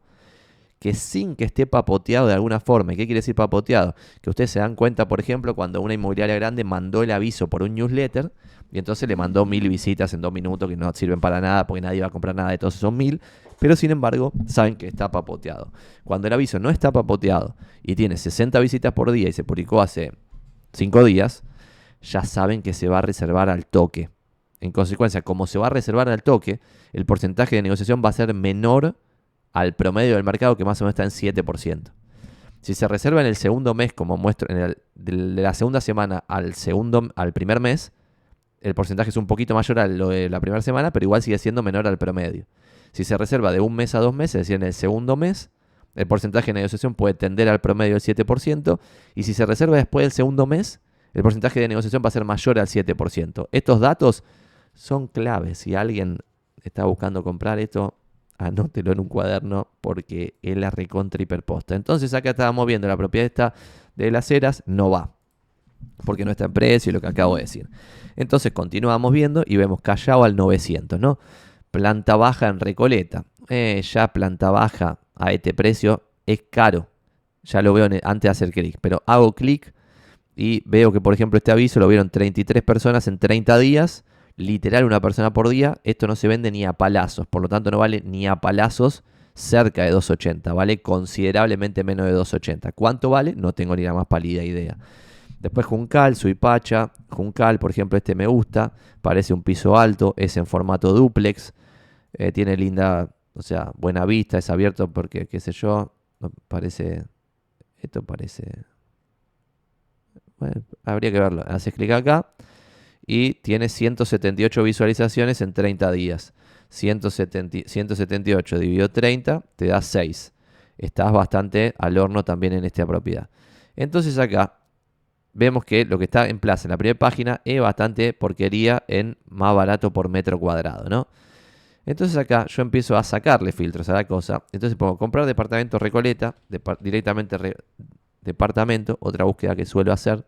que sin que esté papoteado de alguna forma, ¿qué quiere decir papoteado? Que ustedes se dan cuenta, por ejemplo, cuando una inmobiliaria grande mandó el aviso por un newsletter y entonces le mandó mil visitas en dos minutos que no sirven para nada porque nadie va a comprar nada de todos esos mil, pero sin embargo saben que está papoteado. Cuando el aviso no está papoteado y tiene 60 visitas por día y se publicó hace 5 días, ya saben que se va a reservar al toque. En consecuencia, como se va a reservar al toque, el porcentaje de negociación va a ser menor al promedio del mercado que más o menos está en 7%. Si se reserva en el segundo mes, como muestro, en el, de la segunda semana al, segundo, al primer mes, el porcentaje es un poquito mayor a lo de la primera semana, pero igual sigue siendo menor al promedio. Si se reserva de un mes a dos meses, es decir, en el segundo mes, el porcentaje de negociación puede tender al promedio del 7%, y si se reserva después del segundo mes, el porcentaje de negociación va a ser mayor al 7%. Estos datos son claves. Si alguien está buscando comprar esto, anótelo en un cuaderno porque es la recontra hiperposta. Entonces acá estábamos viendo la propiedad de las eras, no va. Porque no está en precio y lo que acabo de decir. Entonces continuamos viendo y vemos Callao al 900, ¿no? Planta baja en Recoleta. Eh, ya planta baja a este precio es caro. Ya lo veo antes de hacer clic. Pero hago clic y veo que, por ejemplo, este aviso lo vieron 33 personas en 30 días literal una persona por día, esto no se vende ni a palazos, por lo tanto no vale ni a palazos cerca de 2.80, vale considerablemente menos de 2.80. ¿Cuánto vale? No tengo ni la más pálida idea. Después Juncal, Suipacha, Juncal, por ejemplo, este me gusta, parece un piso alto, es en formato duplex, eh, tiene linda, o sea, buena vista, es abierto porque, qué sé yo, parece, esto parece, bueno, habría que verlo, haces clic acá y tiene 178 visualizaciones en 30 días. 178 dividido 30 te da 6. Estás bastante al horno también en esta propiedad. Entonces acá vemos que lo que está en plaza en la primera página es bastante porquería en más barato por metro cuadrado, ¿no? Entonces acá yo empiezo a sacarle filtros a la cosa. Entonces pongo comprar departamento Recoleta, directamente departamento, otra búsqueda que suelo hacer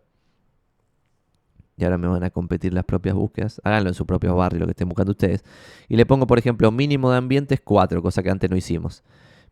y ahora me van a competir las propias búsquedas, háganlo en su propio barrio, lo que estén buscando ustedes. Y le pongo, por ejemplo, mínimo de ambientes 4, cosa que antes no hicimos.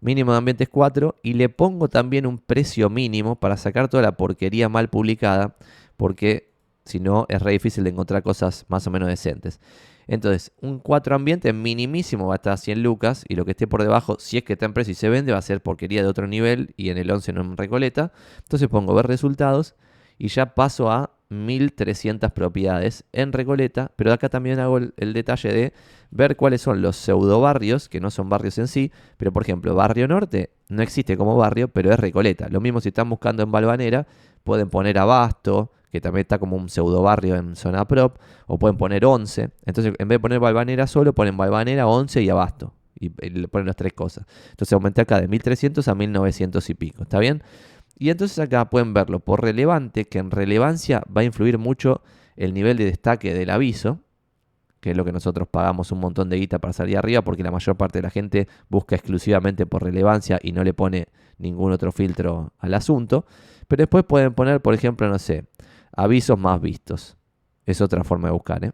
Mínimo de ambientes 4 y le pongo también un precio mínimo para sacar toda la porquería mal publicada, porque si no es re difícil de encontrar cosas más o menos decentes. Entonces, un 4 ambientes minimísimo va a estar a 100 lucas y lo que esté por debajo, si es que está en precio y se vende, va a ser porquería de otro nivel y en el 11 no en Recoleta. Entonces pongo ver resultados y ya paso a 1300 propiedades en Recoleta, pero acá también hago el, detalle de ver cuáles son los pseudo barrios, que no son barrios en sí, pero por ejemplo, Barrio Norte no existe como barrio, pero es Recoleta. Lo mismo si están buscando en Balvanera, pueden poner Abasto, que también está como un pseudo barrio en zona prop, o pueden poner 11. Entonces, en vez de poner Balvanera solo, ponen Balvanera, 11 y Abasto. Y, y le ponen las tres cosas. Entonces aumenté acá de 1300 a 1900 y pico. ¿Está bien? Y entonces acá pueden verlo por relevante, que en relevancia va a influir mucho el nivel de destaque del aviso, que es lo que nosotros pagamos un montón de guita para salir arriba, porque la mayor parte de la gente busca exclusivamente por relevancia y no le pone ningún otro filtro al asunto. Pero después pueden poner, por ejemplo, no sé, avisos más vistos. Es otra forma de buscar, ¿eh?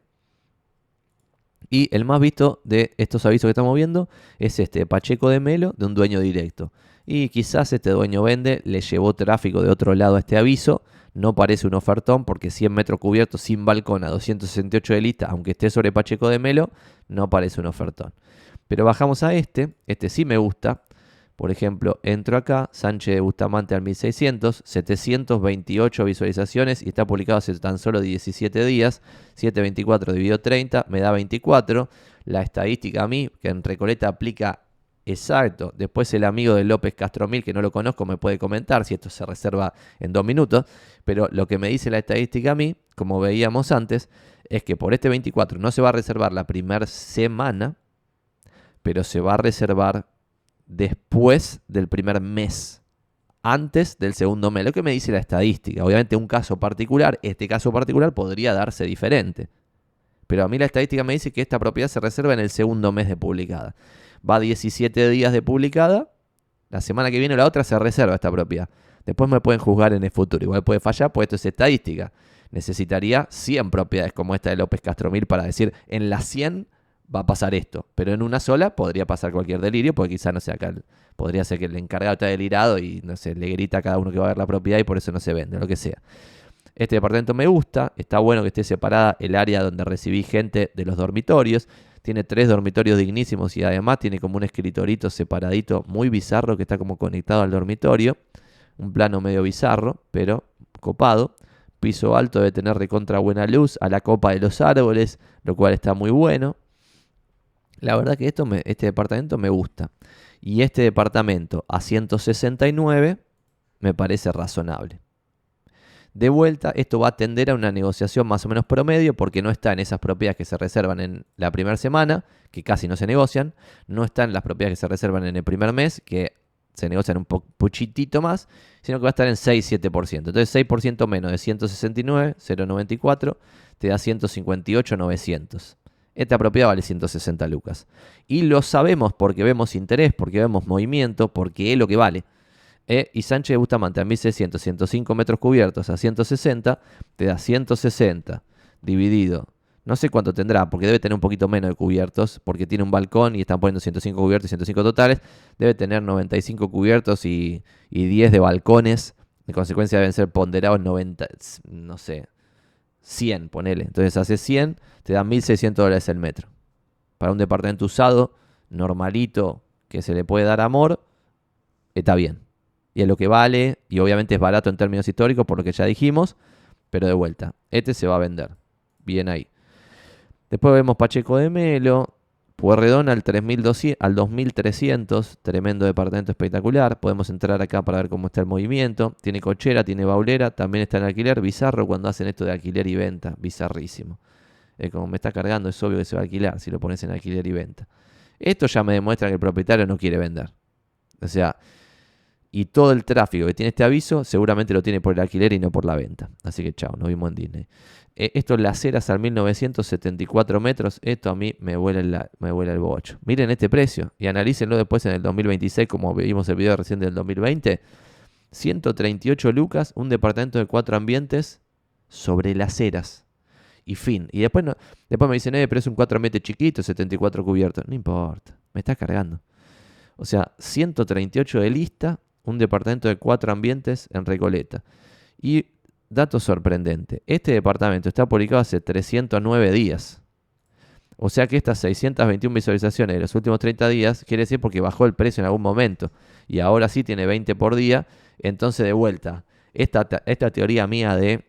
Y el más visto de estos avisos que estamos viendo es este Pacheco de Melo de un dueño directo. Y quizás este dueño vende, le llevó tráfico de otro lado a este aviso. No parece un ofertón porque 100 metros cubiertos sin balcón a 268 de lista, aunque esté sobre Pacheco de Melo, no parece un ofertón. Pero bajamos a este, este sí me gusta. Por ejemplo, entro acá, Sánchez de Bustamante al 1600, 728 visualizaciones y está publicado hace tan solo 17 días. 724 dividido 30 me da 24. La estadística a mí, que en Recoleta aplica Exacto. Después el amigo de López Castromil, que no lo conozco, me puede comentar si esto se reserva en dos minutos. Pero lo que me dice la estadística a mí, como veíamos antes, es que por este 24 no se va a reservar la primera semana, pero se va a reservar después del primer mes, antes del segundo mes. Lo que me dice la estadística. Obviamente un caso particular, este caso particular podría darse diferente. Pero a mí la estadística me dice que esta propiedad se reserva en el segundo mes de publicada. Va 17 días de publicada, la semana que viene o la otra se reserva esta propiedad. Después me pueden juzgar en el futuro. Igual puede fallar, pues esto es estadística. Necesitaría 100 propiedades como esta de López Castromil para decir en las 100 va a pasar esto. Pero en una sola podría pasar cualquier delirio, porque quizá no sea acá. Podría ser que el encargado está delirado y no sé, le grita a cada uno que va a ver la propiedad y por eso no se vende, lo que sea. Este departamento me gusta, está bueno que esté separada el área donde recibí gente de los dormitorios. Tiene tres dormitorios dignísimos y además tiene como un escritorito separadito muy bizarro que está como conectado al dormitorio. Un plano medio bizarro, pero copado. Piso alto debe tener recontra buena luz a la copa de los árboles, lo cual está muy bueno. La verdad que este departamento me gusta. Y este departamento a 169 me parece razonable. De vuelta, esto va a tender a una negociación más o menos promedio porque no está en esas propiedades que se reservan en la primera semana, que casi no se negocian, no está en las propiedades que se reservan en el primer mes, que se negocian un poquitito más, sino que va a estar en 6-7%. Entonces 6% menos de 169, 0,94, te da 158,900. Esta propiedad vale 160 lucas. Y lo sabemos porque vemos interés, porque vemos movimiento, porque es lo que vale. ¿Eh? y Sánchez de Bustamante a 1600, 105 metros cubiertos a 160, te da 160 dividido. No sé cuánto tendrá, porque debe tener un poquito menos de cubiertos, porque tiene un balcón y están poniendo 105 cubiertos y 105 totales. Debe tener 95 cubiertos y, 10 de balcones. En consecuencia deben ser ponderados 90, no sé, 100, ponele. Entonces hace 100, te da 1.600 dólares el metro. Para un departamento usado, normalito, que se le puede dar amor, está bien y es lo que vale, y obviamente es barato en términos históricos por lo que ya dijimos, pero de vuelta, este se va a vender. Bien ahí. Después vemos Pacheco de Melo, Puerredón al, 3200, al 2300, tremendo departamento espectacular. Podemos entrar acá para ver cómo está el movimiento. Tiene cochera, tiene baulera, también está en alquiler. Bizarro cuando hacen esto de alquiler y venta, bizarrísimo. como me está cargando, es obvio que se va a alquilar si lo pones en alquiler y venta. Esto ya me demuestra que el propietario no quiere vender. O sea, y todo el tráfico que tiene este aviso seguramente lo tiene por el alquiler y no por la venta. Así que chao, nos vimos en Disney. Eh, esto es las ceras al 1974 metros. Esto a mí me vuela, me vuela el bocho. Miren este precio y analícenlo después en el 2026 como vimos el video recién del 2020. 138 lucas, un departamento de cuatro ambientes sobre las ceras. Y fin. Y después, no, después me dicen, eh, pero es un cuatro ambientes chiquito, 74 cubiertos. No importa, me está cargando. O sea, 138 de lista, un departamento de cuatro ambientes en Recoleta. Y dato sorprendente, este departamento está publicado hace 309 días. O sea que estas 621 visualizaciones de los últimos 30 días quiere decir porque bajó el precio en algún momento y ahora sí tiene 20 por día. Entonces de vuelta, esta, esta teoría mía de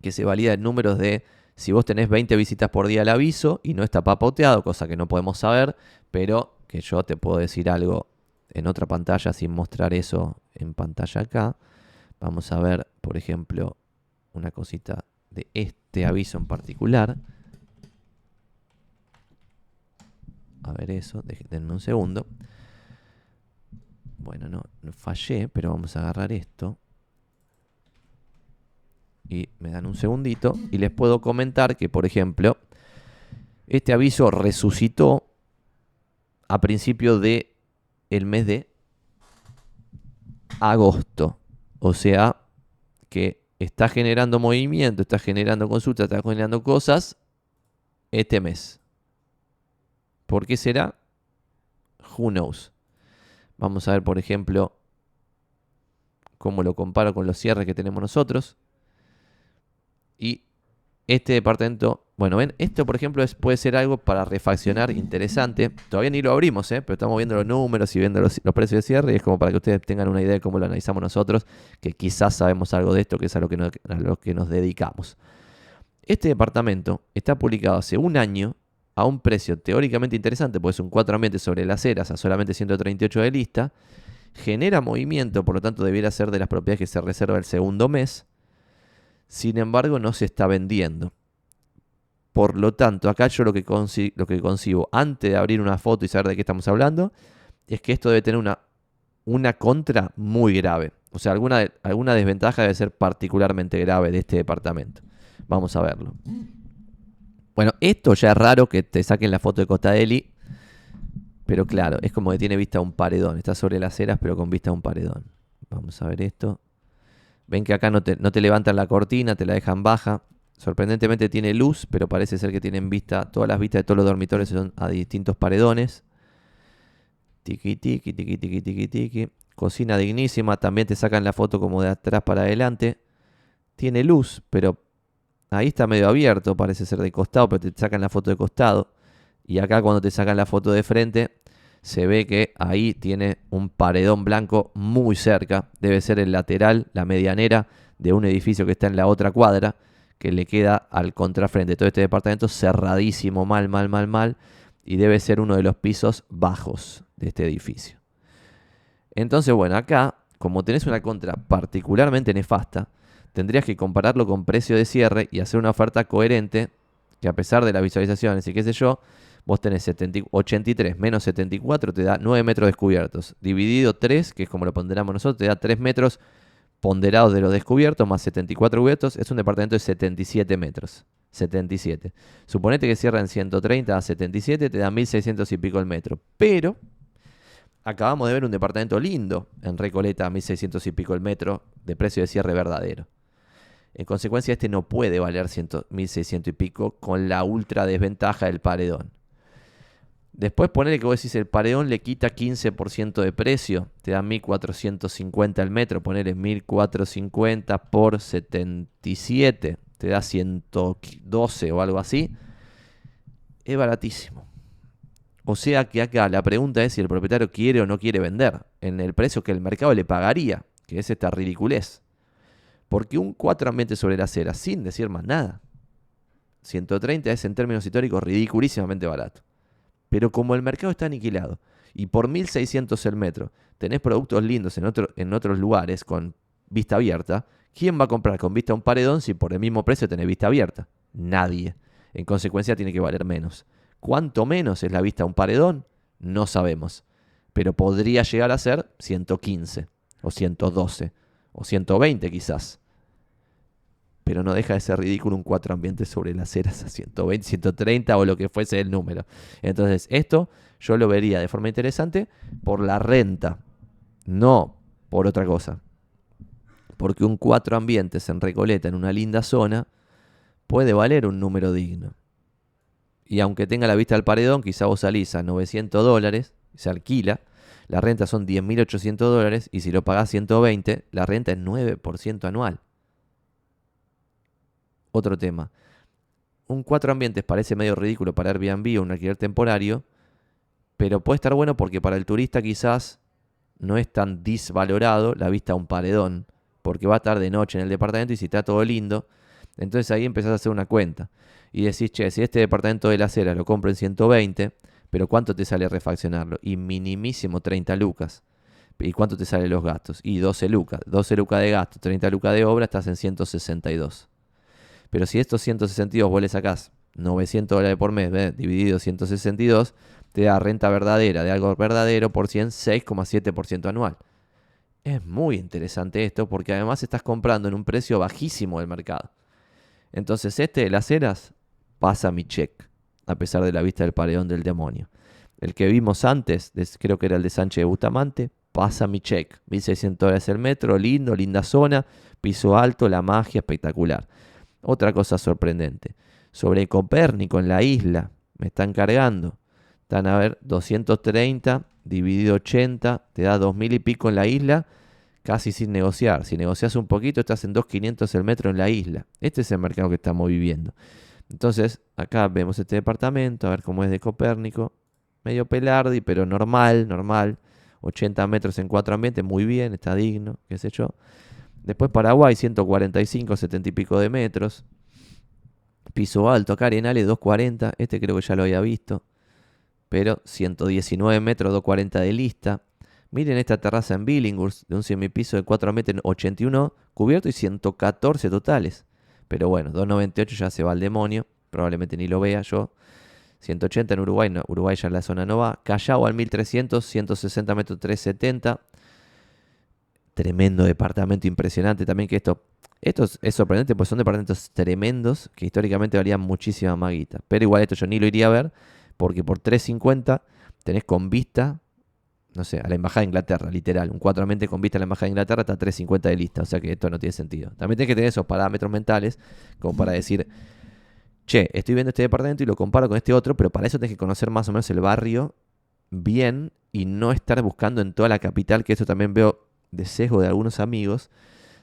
que se valida en números de si vos tenés 20 visitas por día al aviso y no está papoteado, cosa que no podemos saber, pero que yo te puedo decir algo en otra pantalla sin mostrar eso en pantalla acá. Vamos a ver, por ejemplo, una cosita de este aviso en particular. A ver eso, denme un segundo. Bueno, no, no fallé, pero vamos a agarrar esto. Y me dan un segundito y les puedo comentar que, por ejemplo, este aviso resucitó a principio de el mes de agosto. O sea que está generando movimiento, está generando consultas, está generando cosas este mes. ¿Por qué será? Who knows. Vamos a ver, por ejemplo, cómo lo comparo con los cierres que tenemos nosotros. Y este departamento, bueno, ven, esto por ejemplo puede ser algo para refaccionar interesante. Todavía ni lo abrimos, ¿eh? pero estamos viendo los números y viendo los, precios de cierre y es como para que ustedes tengan una idea de cómo lo analizamos nosotros, que quizás sabemos algo de esto, que es a lo que nos, a lo que nos dedicamos. Este departamento está publicado hace un año a un precio teóricamente interesante, pues es un 4 ambientes sobre las eras a solamente 138 de lista, genera movimiento, por lo tanto debiera ser de las propiedades que se reserva el segundo mes sin embargo, no se está vendiendo. Por lo tanto, acá yo lo que, lo que concibo antes de abrir una foto y saber de qué estamos hablando, es que esto debe tener una, una contra muy grave. O sea, alguna, alguna desventaja debe ser particularmente grave de este departamento. Vamos a verlo. Bueno, esto ya es raro que te saquen la foto de Costadeli, pero claro, es como que tiene vista a un paredón. Está sobre las ceras, pero con vista a un paredón. Vamos a ver esto. Ven que acá no te, no te levantan la cortina, te la dejan baja. Sorprendentemente tiene luz, pero parece ser que tienen vista, todas las vistas de todos los dormitorios son a distintos paredones. Tiki, tiki, tiki, tiki, tiki, tiki. Cocina dignísima, también te sacan la foto como de atrás para adelante. Tiene luz, pero ahí está medio abierto, parece ser de costado, pero te sacan la foto de costado. Y acá cuando te sacan la foto de frente, se ve que ahí tiene un paredón blanco muy cerca. Debe ser el lateral, la medianera de un edificio que está en la otra cuadra, que le queda al contrafrente. Todo este departamento cerradísimo, mal, mal, mal, mal. Y debe ser uno de los pisos bajos de este edificio. Entonces, bueno, acá, como tenés una contra particularmente nefasta, tendrías que compararlo con precio de cierre y hacer una oferta coherente que a pesar de las visualizaciones y qué sé yo, vos tenés 83 menos 74 te da 9 metros descubiertos. Dividido 3, que es como lo ponderamos nosotros, te da 3 metros ponderados de los descubiertos más 74 cubiertos. Es un departamento de 77 metros. 77. Suponete que cierran 130 a 77, te da 1600 y pico el metro. Pero acabamos de ver un departamento lindo en Recoleta a 1600 y pico el metro de precio de cierre verdadero. En consecuencia, este no puede valer 1600 y pico con la ultra desventaja del paredón. Después ponerle que vos decís el paredón le quita 15% de precio, te da 1450 el metro, ponerle 1450 por 77, te da 112 o algo así. Es baratísimo. O sea que acá la pregunta es si el propietario quiere o no quiere vender en el precio que el mercado le pagaría, que es esta ridiculez. Porque un 4 ambientes sobre la acera, sin decir más nada, 130 es en términos históricos ridiculísimamente barato. Pero como el mercado está aniquilado y por 1.600 el metro tenés productos lindos en, en otros lugares con vista abierta, ¿quién va a comprar con vista a un paredón si por el mismo precio tenés vista abierta? Nadie. En consecuencia tiene que valer menos. ¿Cuánto menos es la vista a un paredón? No sabemos. Pero podría llegar a ser 115 o 112 o 120 quizás pero no deja de ser ridículo un cuatro ambientes sobre las ceras a 120, 130 o lo que fuese el número. Entonces, esto yo lo vería de forma interesante por la renta, no por otra cosa. Porque un cuatro ambientes en Recoleta, en una linda zona, puede valer un número digno. Y aunque tenga la vista al paredón, quizá vos salís a 900 dólares, se alquila, la renta son 10.800 dólares y si lo pagás 120, la renta es 9% anual. Otro tema. Un cuatro ambientes parece medio ridículo para Airbnb o un alquiler temporario, pero puede estar bueno porque para el turista quizás no es tan disvalorado la vista a un paredón, porque va a estar de noche en el departamento y si está todo lindo, entonces ahí empezás a hacer una cuenta y decís, che, si este departamento de la acera lo compro en 120, pero ¿cuánto te sale refaccionarlo? Y minimísimo 30 lucas. ¿Y cuánto te salen los gastos? Y 12 lucas. 12 lucas de gasto, 30 lucas de obra, estás en 162. Pero si estos 162 vos le sacás 900 dólares por mes, dividido 162, te da renta verdadera de algo verdadero por 100, 6,7% anual. Es muy interesante esto porque además estás comprando en un precio bajísimo del mercado. Entonces este de las eras pasa mi check, a pesar de la vista del paredón del demonio. El que vimos antes, creo que era el de Sánchez de Bustamante, pasa mi check. 1600 dólares el metro, lindo, linda zona, piso alto, la magia espectacular. Otra cosa sorprendente. Sobre Copérnico en la isla, me están cargando. Están a ver 230 dividido 80, te da 2000 y pico en la isla, casi sin negociar. Si negocias un poquito, estás en 2500 el metro en la isla. Este es el mercado que estamos viviendo. Entonces, acá vemos este departamento, a ver cómo es de Copérnico. Medio pelardi, pero normal, normal. 80 metros en cuatro ambientes, muy bien, está digno, qué sé yo. Después Paraguay, 145, 70 y pico de metros. Piso alto, acá Arenales, 240. Este creo que ya lo había visto. Pero 119 metros, 240 de lista. Miren esta terraza en Billinghurst, de un semipiso de 4 metros, 81 cubierto y 114 totales. Pero bueno, 298 ya se va al demonio. Probablemente ni lo vea yo. 180 en Uruguay, no, Uruguay ya en la zona no va. Callao al 1300, 160 metros, 370 tremendo departamento impresionante también que esto Esto es, sorprendente, pues son departamentos tremendos que históricamente valían muchísima maguita. Pero igual esto yo ni lo iría a ver, porque por 3.50 tenés con vista, no sé, a la Embajada de Inglaterra, literal. Un 4 ambiente con vista a la Embajada de Inglaterra está 3.50 de lista. O sea que esto no tiene sentido. También tenés que tener esos parámetros mentales como para decir, che, estoy viendo este departamento y lo comparo con este otro, pero para eso tenés que conocer más o menos el barrio bien y no estar buscando en toda la capital, que eso también veo de sesgo de algunos amigos,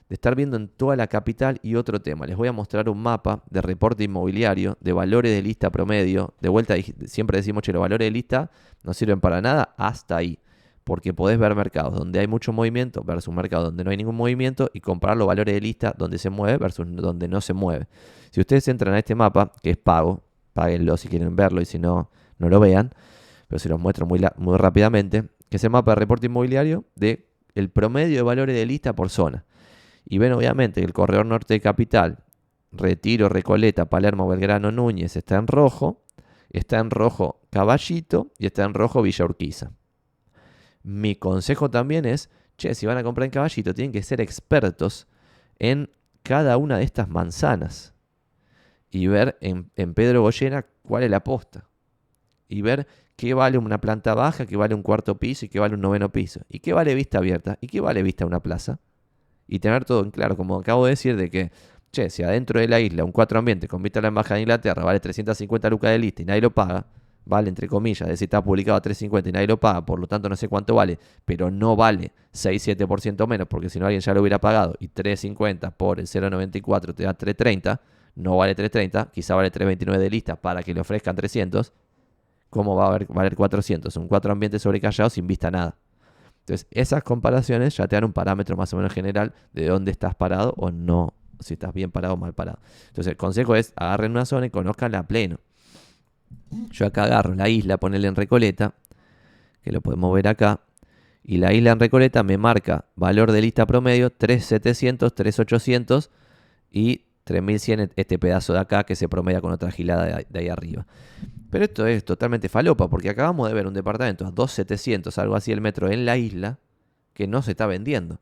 de estar viendo en toda la capital y otro tema. Les voy a mostrar un mapa de reporte inmobiliario, de valores de lista promedio. De vuelta, siempre decimos que los valores de lista no sirven para nada hasta ahí. Porque podés ver mercados donde hay mucho movimiento versus un mercado donde no hay ningún movimiento y comparar los valores de lista donde se mueve versus donde no se mueve. Si ustedes entran a este mapa, que es pago, páguenlo si quieren verlo y si no, no lo vean, pero se los muestro muy, muy rápidamente, que es el mapa de reporte inmobiliario de el promedio de valores de lista por zona. Y ven obviamente que el corredor norte de Capital, Retiro, Recoleta, Palermo, Belgrano, Núñez está en rojo, está en rojo Caballito y está en rojo Villa Urquiza. Mi consejo también es, che, si van a comprar en Caballito, tienen que ser expertos en cada una de estas manzanas y ver en, en Pedro Goyena cuál es la posta. Y ver qué vale una planta baja, qué vale un cuarto piso y qué vale un noveno piso. Y qué vale vista abierta y qué vale vista a una plaza y tener todo en claro, como acabo de decir, de que, che, si adentro de la isla un cuatro ambiente con vista a la Embajada de Inglaterra vale 350 lucas de lista y nadie lo paga, vale entre comillas, es decir, está publicado a 350 y nadie lo paga, por lo tanto no sé cuánto vale, pero no vale 6-7% menos, porque si no alguien ya lo hubiera pagado y 350 por el 0.94 te da 330, no vale 330, quizá vale 329 de lista para que le ofrezcan 300, ¿cómo va a valer 400? Un cuatro ambiente sobrecallado sin vista nada. Entonces, esas comparaciones ya te dan un parámetro más o menos general de dónde estás parado o no, si estás bien parado o mal parado. Entonces, el consejo es agarren una zona y conozcanla a pleno. Yo acá agarro la isla, ponerle en Recoleta, que lo podemos ver acá, y la isla en Recoleta me marca valor de lista promedio 3700, 3800 y 3100 este pedazo de acá que se promedia con otra gilada de ahí arriba. Pero esto es totalmente falopa, porque acabamos de ver un departamento a 2.700, algo así el metro, en la isla, que no se está vendiendo.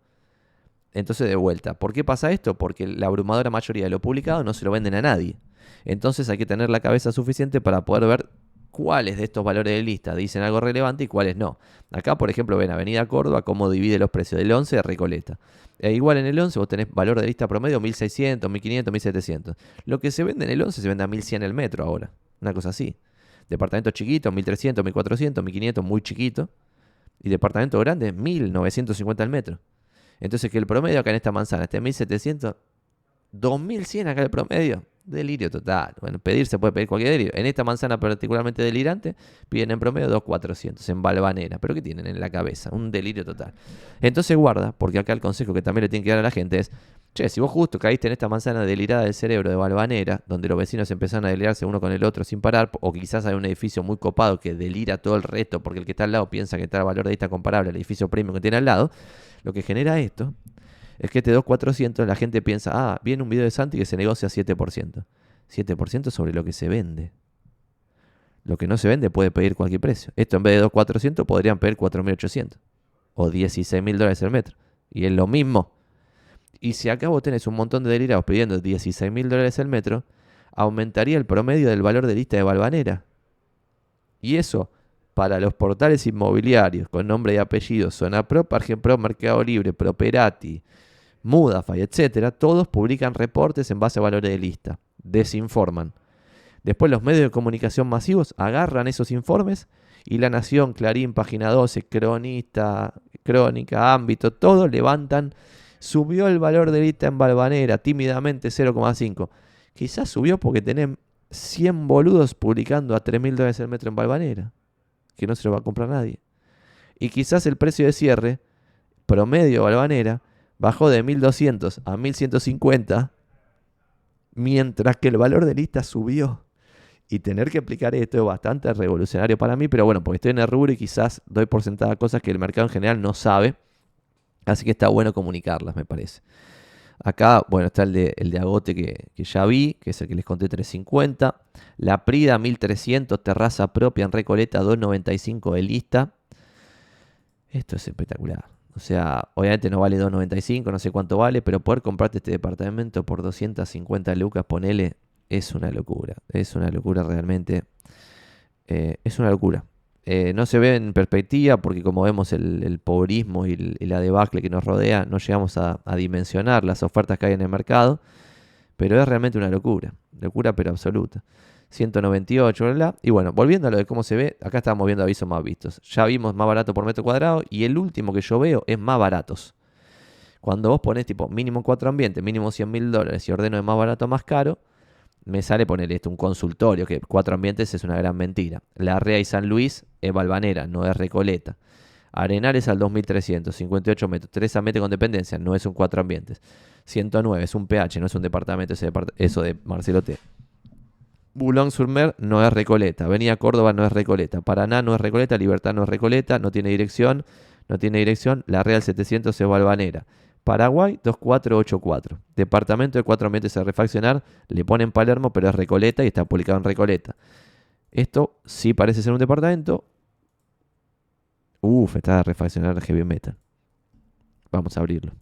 Entonces, de vuelta, ¿por qué pasa esto? Porque la abrumadora mayoría de lo publicado no se lo venden a nadie. Entonces hay que tener la cabeza suficiente para poder ver cuáles de estos valores de lista dicen algo relevante y cuáles no. Acá, por ejemplo, ven Avenida Córdoba cómo divide los precios del 11 de Recoleta. E igual en el 11 vos tenés valor de lista promedio 1600, 1500, 1700. Lo que se vende en el 11 se vende a 1100 el metro ahora. Una cosa así. Departamento chiquito, 1300, 1400, 1500, muy chiquito. Y departamento grande, 1950 al metro. Entonces que el promedio acá en esta manzana esté en 1700, 2100 acá el promedio. Delirio total. Bueno, pedir se puede pedir cualquier delirio. En esta manzana particularmente delirante, piden en promedio 2.400 en Balvanera. ¿Pero qué tienen en la cabeza? Un delirio total. Entonces guarda, porque acá el consejo que también le tiene que dar a la gente es, che, si vos justo caíste en esta manzana delirada del cerebro de Balvanera, donde los vecinos empezaron a delirarse uno con el otro sin parar, o quizás hay un edificio muy copado que delira todo el resto porque el que está al lado piensa que está el valor de vista comparable al edificio premium que tiene al lado, lo que genera esto es que este 2.400 la gente piensa, ah, viene un video de Santi que se negocia 7%. 7% sobre lo que se vende. Lo que no se vende puede pedir cualquier precio. Esto en vez de 2.400 podrían pedir 4.800 o 16.000 dólares el metro. Y es lo mismo. Y si acá vos tenés un montón de delirados pidiendo 16.000 dólares el metro, aumentaría el promedio del valor de lista de Balvanera. Y eso, para los portales inmobiliarios con nombre y apellido, Zona Pro, Pro, Mercado Libre, Properati, Mudafy, etcétera, todos publican reportes en base a valores de lista, desinforman. Después los medios de comunicación masivos agarran esos informes y La Nación, Clarín, Página 12, Cronista, Crónica, Ámbito, todos levantan, subió el valor de lista en Balvanera, tímidamente 0,5. Quizás subió porque tienen 100 boludos publicando a 3.000 dólares el metro en Balvanera, que no se lo va a comprar nadie. Y quizás el precio de cierre, promedio Balvanera, bajó de 1200 a 1150, mientras que el valor de lista subió. Y tener que explicar esto es bastante revolucionario para mí, pero bueno, porque estoy en el rubro y quizás doy por sentada cosas que el mercado en general no sabe. Así que está bueno comunicarlas, me parece. Acá, bueno, está el de, el de Agote que, que, ya vi, que es el que les conté 350. La Prida 1300, terraza propia en Recoleta 295 de lista. Esto es espectacular. O sea, obviamente no vale 2.95, no sé cuánto vale, pero poder comprarte este departamento por 250 lucas, ponele, es una locura. Es una locura realmente. Eh, es una locura. Eh, no se ve en perspectiva porque como vemos el, pobrismo y, la debacle que nos rodea, no llegamos a, dimensionar las ofertas que hay en el mercado, pero es realmente una locura, locura pero absoluta. 198, ¿verdad? Y bueno, volviendo a lo de cómo se ve, acá estamos viendo avisos más vistos. Ya vimos más barato por metro cuadrado y el último que yo veo es más baratos. Cuando vos pones tipo mínimo 4 ambientes, mínimo 100 mil dólares y ordeno de más barato más caro, me sale poner esto, un consultorio, que cuatro ambientes es una gran mentira. La Rea y San Luis es Balvanera, no es Recoleta. Arenales al 2300, 58 metros, 3 ambientes con dependencia, no es un cuatro ambientes. 109 es un PH, no es un departamento, eso de Marcelo T. Boulogne-sur-Mer no es Recoleta. Avenida Córdoba no es Recoleta. Paraná no es Recoleta. Libertad no es Recoleta. No tiene dirección. No tiene dirección. La Real 700 es Balvanera. Paraguay 2484. Departamento de cuatro ambientes a refaccionar. Le ponen Palermo, pero es Recoleta y está publicado en Recoleta. Esto sí parece ser un departamento. Uf, está a refaccionar heavy metal. Vamos a abrirlo.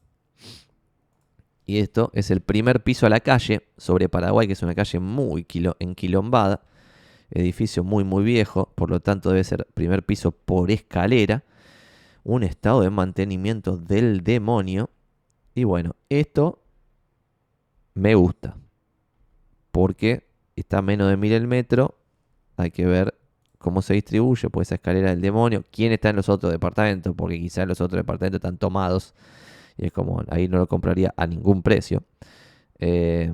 Y esto es el primer piso a la calle sobre Paraguay, que es una calle muy enquilombada. Edificio muy, muy viejo. Por lo tanto, debe ser primer piso por escalera. Un estado de mantenimiento del demonio. Y bueno, esto me gusta. Porque está a menos de mil el metro. Hay que ver cómo se distribuye pues esa escalera del demonio. ¿Quién está en los otros departamentos? Porque quizás los otros departamentos están tomados. Y es como, ahí no lo compraría a ningún precio. Eh,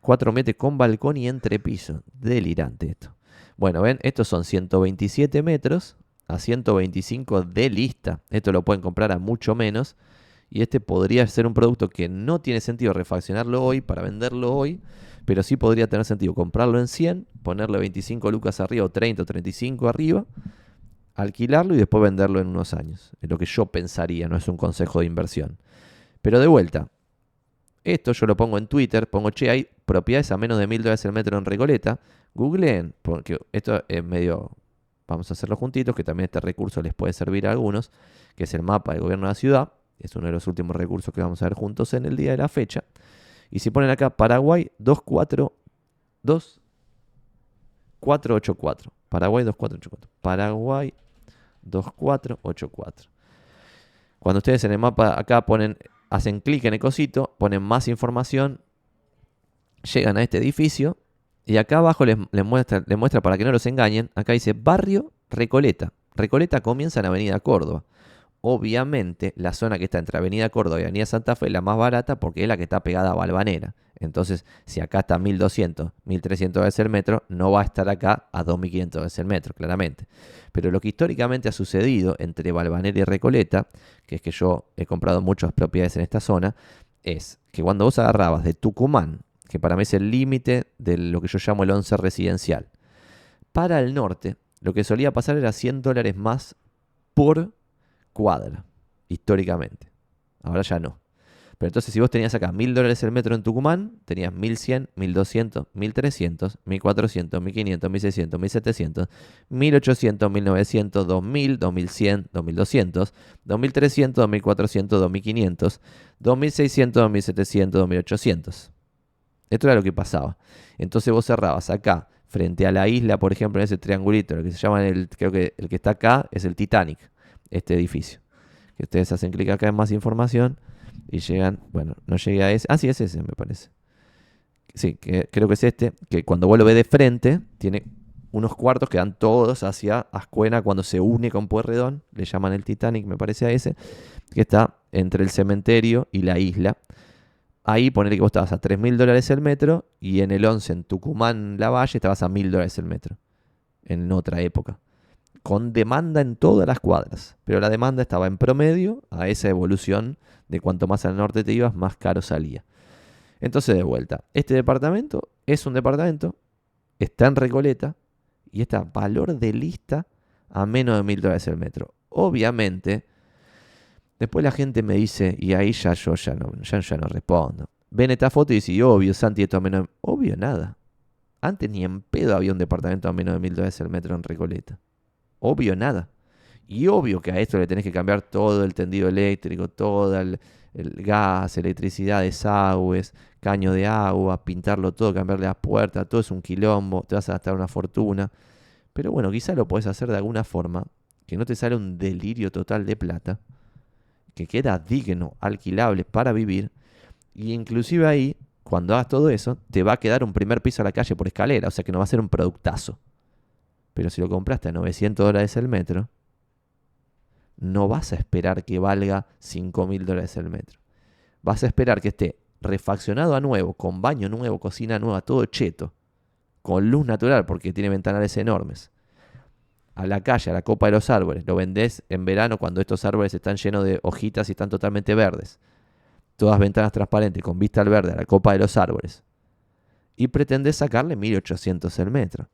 cuatro metros con balcón y entrepiso. Delirante esto. Bueno, ven, estos son 127 metros a 125 de lista. Esto lo pueden comprar a mucho menos. Y este podría ser un producto que no tiene sentido refaccionarlo hoy para venderlo hoy, pero sí podría tener sentido comprarlo en 100, ponerle 25 lucas arriba o 30 o 35 arriba, alquilarlo y después venderlo en unos años. Es lo que yo pensaría, no es un consejo de inversión. Pero de vuelta, esto yo lo pongo en Twitter, pongo, che, hay propiedades a menos de mil dólares el metro en Recoleta. Googleen, porque esto es medio, vamos a hacerlo juntitos, que también este recurso les puede servir a algunos, que es el mapa del gobierno de la ciudad. Es uno de los últimos recursos que vamos a ver juntos en el día de la fecha. Y si ponen acá Paraguay 242 484. Paraguay 2484. Paraguay 2484. Cuando ustedes en el mapa acá ponen, hacen clic en el cosito, ponen más información, llegan a este edificio y acá abajo les, muestra, les muestra para que no los engañen, acá dice Barrio Recoleta. Recoleta comienza en Avenida Córdoba. Obviamente, la zona que está entre Avenida Córdoba y Avenida Santa Fe es la más barata porque es la que está pegada a Balvanera. Entonces, si acá está 1200, 1300 veces el metro, no va a estar acá a 2500 veces el metro, claramente. Pero lo que históricamente ha sucedido entre Balvanera y Recoleta, que es que yo he comprado muchas propiedades en esta zona, es que cuando vos agarrabas de Tucumán, que para mí es el límite de lo que yo llamo el 11 residencial, para el norte, lo que solía pasar era 100 dólares más por cuadra, históricamente. Ahora ya no. Pero entonces, si vos tenías acá mil dólares el metro en Tucumán, tenías 1100, 1200, 1300, 1400, 1500, 1600, 1700, 1800, 1900, 2000, 2100, 2200, 2300, 2400, 2500, 2600, 2700, 2800. Esto era lo que pasaba. Entonces vos cerrabas acá, frente a la isla, por ejemplo, en ese triangulito, lo que se llama, el, creo que el que está acá es el Titanic este edificio. Que ustedes hacen clic acá en más información y llegan, bueno, no llegué a ese. Ah, sí, es ese, me parece. Sí, creo que es este, que cuando vos lo ves de frente, tiene unos cuartos que dan todos hacia Ascuena cuando se une con Puerredón, le llaman el Titanic, me parece a ese, que está entre el cementerio y la isla. Ahí ponerle que vos estabas a 3 mil dólares el metro y en el 11 en Tucumán, La Valle, estabas a mil dólares el metro. En otra época con demanda en todas las cuadras. Pero la demanda estaba en promedio a esa evolución de cuanto más al norte te ibas, más caro salía. Entonces, de vuelta, este departamento es un departamento, está en Recoleta y está valor de lista a menos de mil dólares el metro. Obviamente, después la gente me dice, y ahí ya yo ya no, ya, ya no respondo. Ven esta foto y dice, obvio, Santi, esto a menos. Obvio, nada. Antes ni en pedo había un departamento a menos de mil dólares el metro en Recoleta. Obvio nada. Y obvio que a esto le tenés que cambiar todo el tendido eléctrico, todo el, gas, electricidad, desagües, caño de agua, pintarlo todo, cambiarle las puertas, todo es un quilombo, te vas a gastar una fortuna. Pero bueno, quizá lo podés hacer de alguna forma, que no te sale un delirio total de plata, que queda digno, alquilable para vivir, y inclusive ahí, cuando hagas todo eso, te va a quedar un primer piso a la calle por escalera, o sea que no va a ser un productazo. Pero si lo compraste a 900 dólares el metro, no vas a esperar que valga 5 mil dólares el metro. Vas a esperar que esté refaccionado a nuevo, con baño nuevo, cocina nueva, todo cheto, con luz natural porque tiene ventanales enormes. A la calle, a la copa de los árboles. Lo vendés en verano cuando estos árboles están llenos de hojitas y están totalmente verdes. Todas ventanas transparentes con vista al verde, a la copa de los árboles. Y pretendés sacarle 1800 el metro.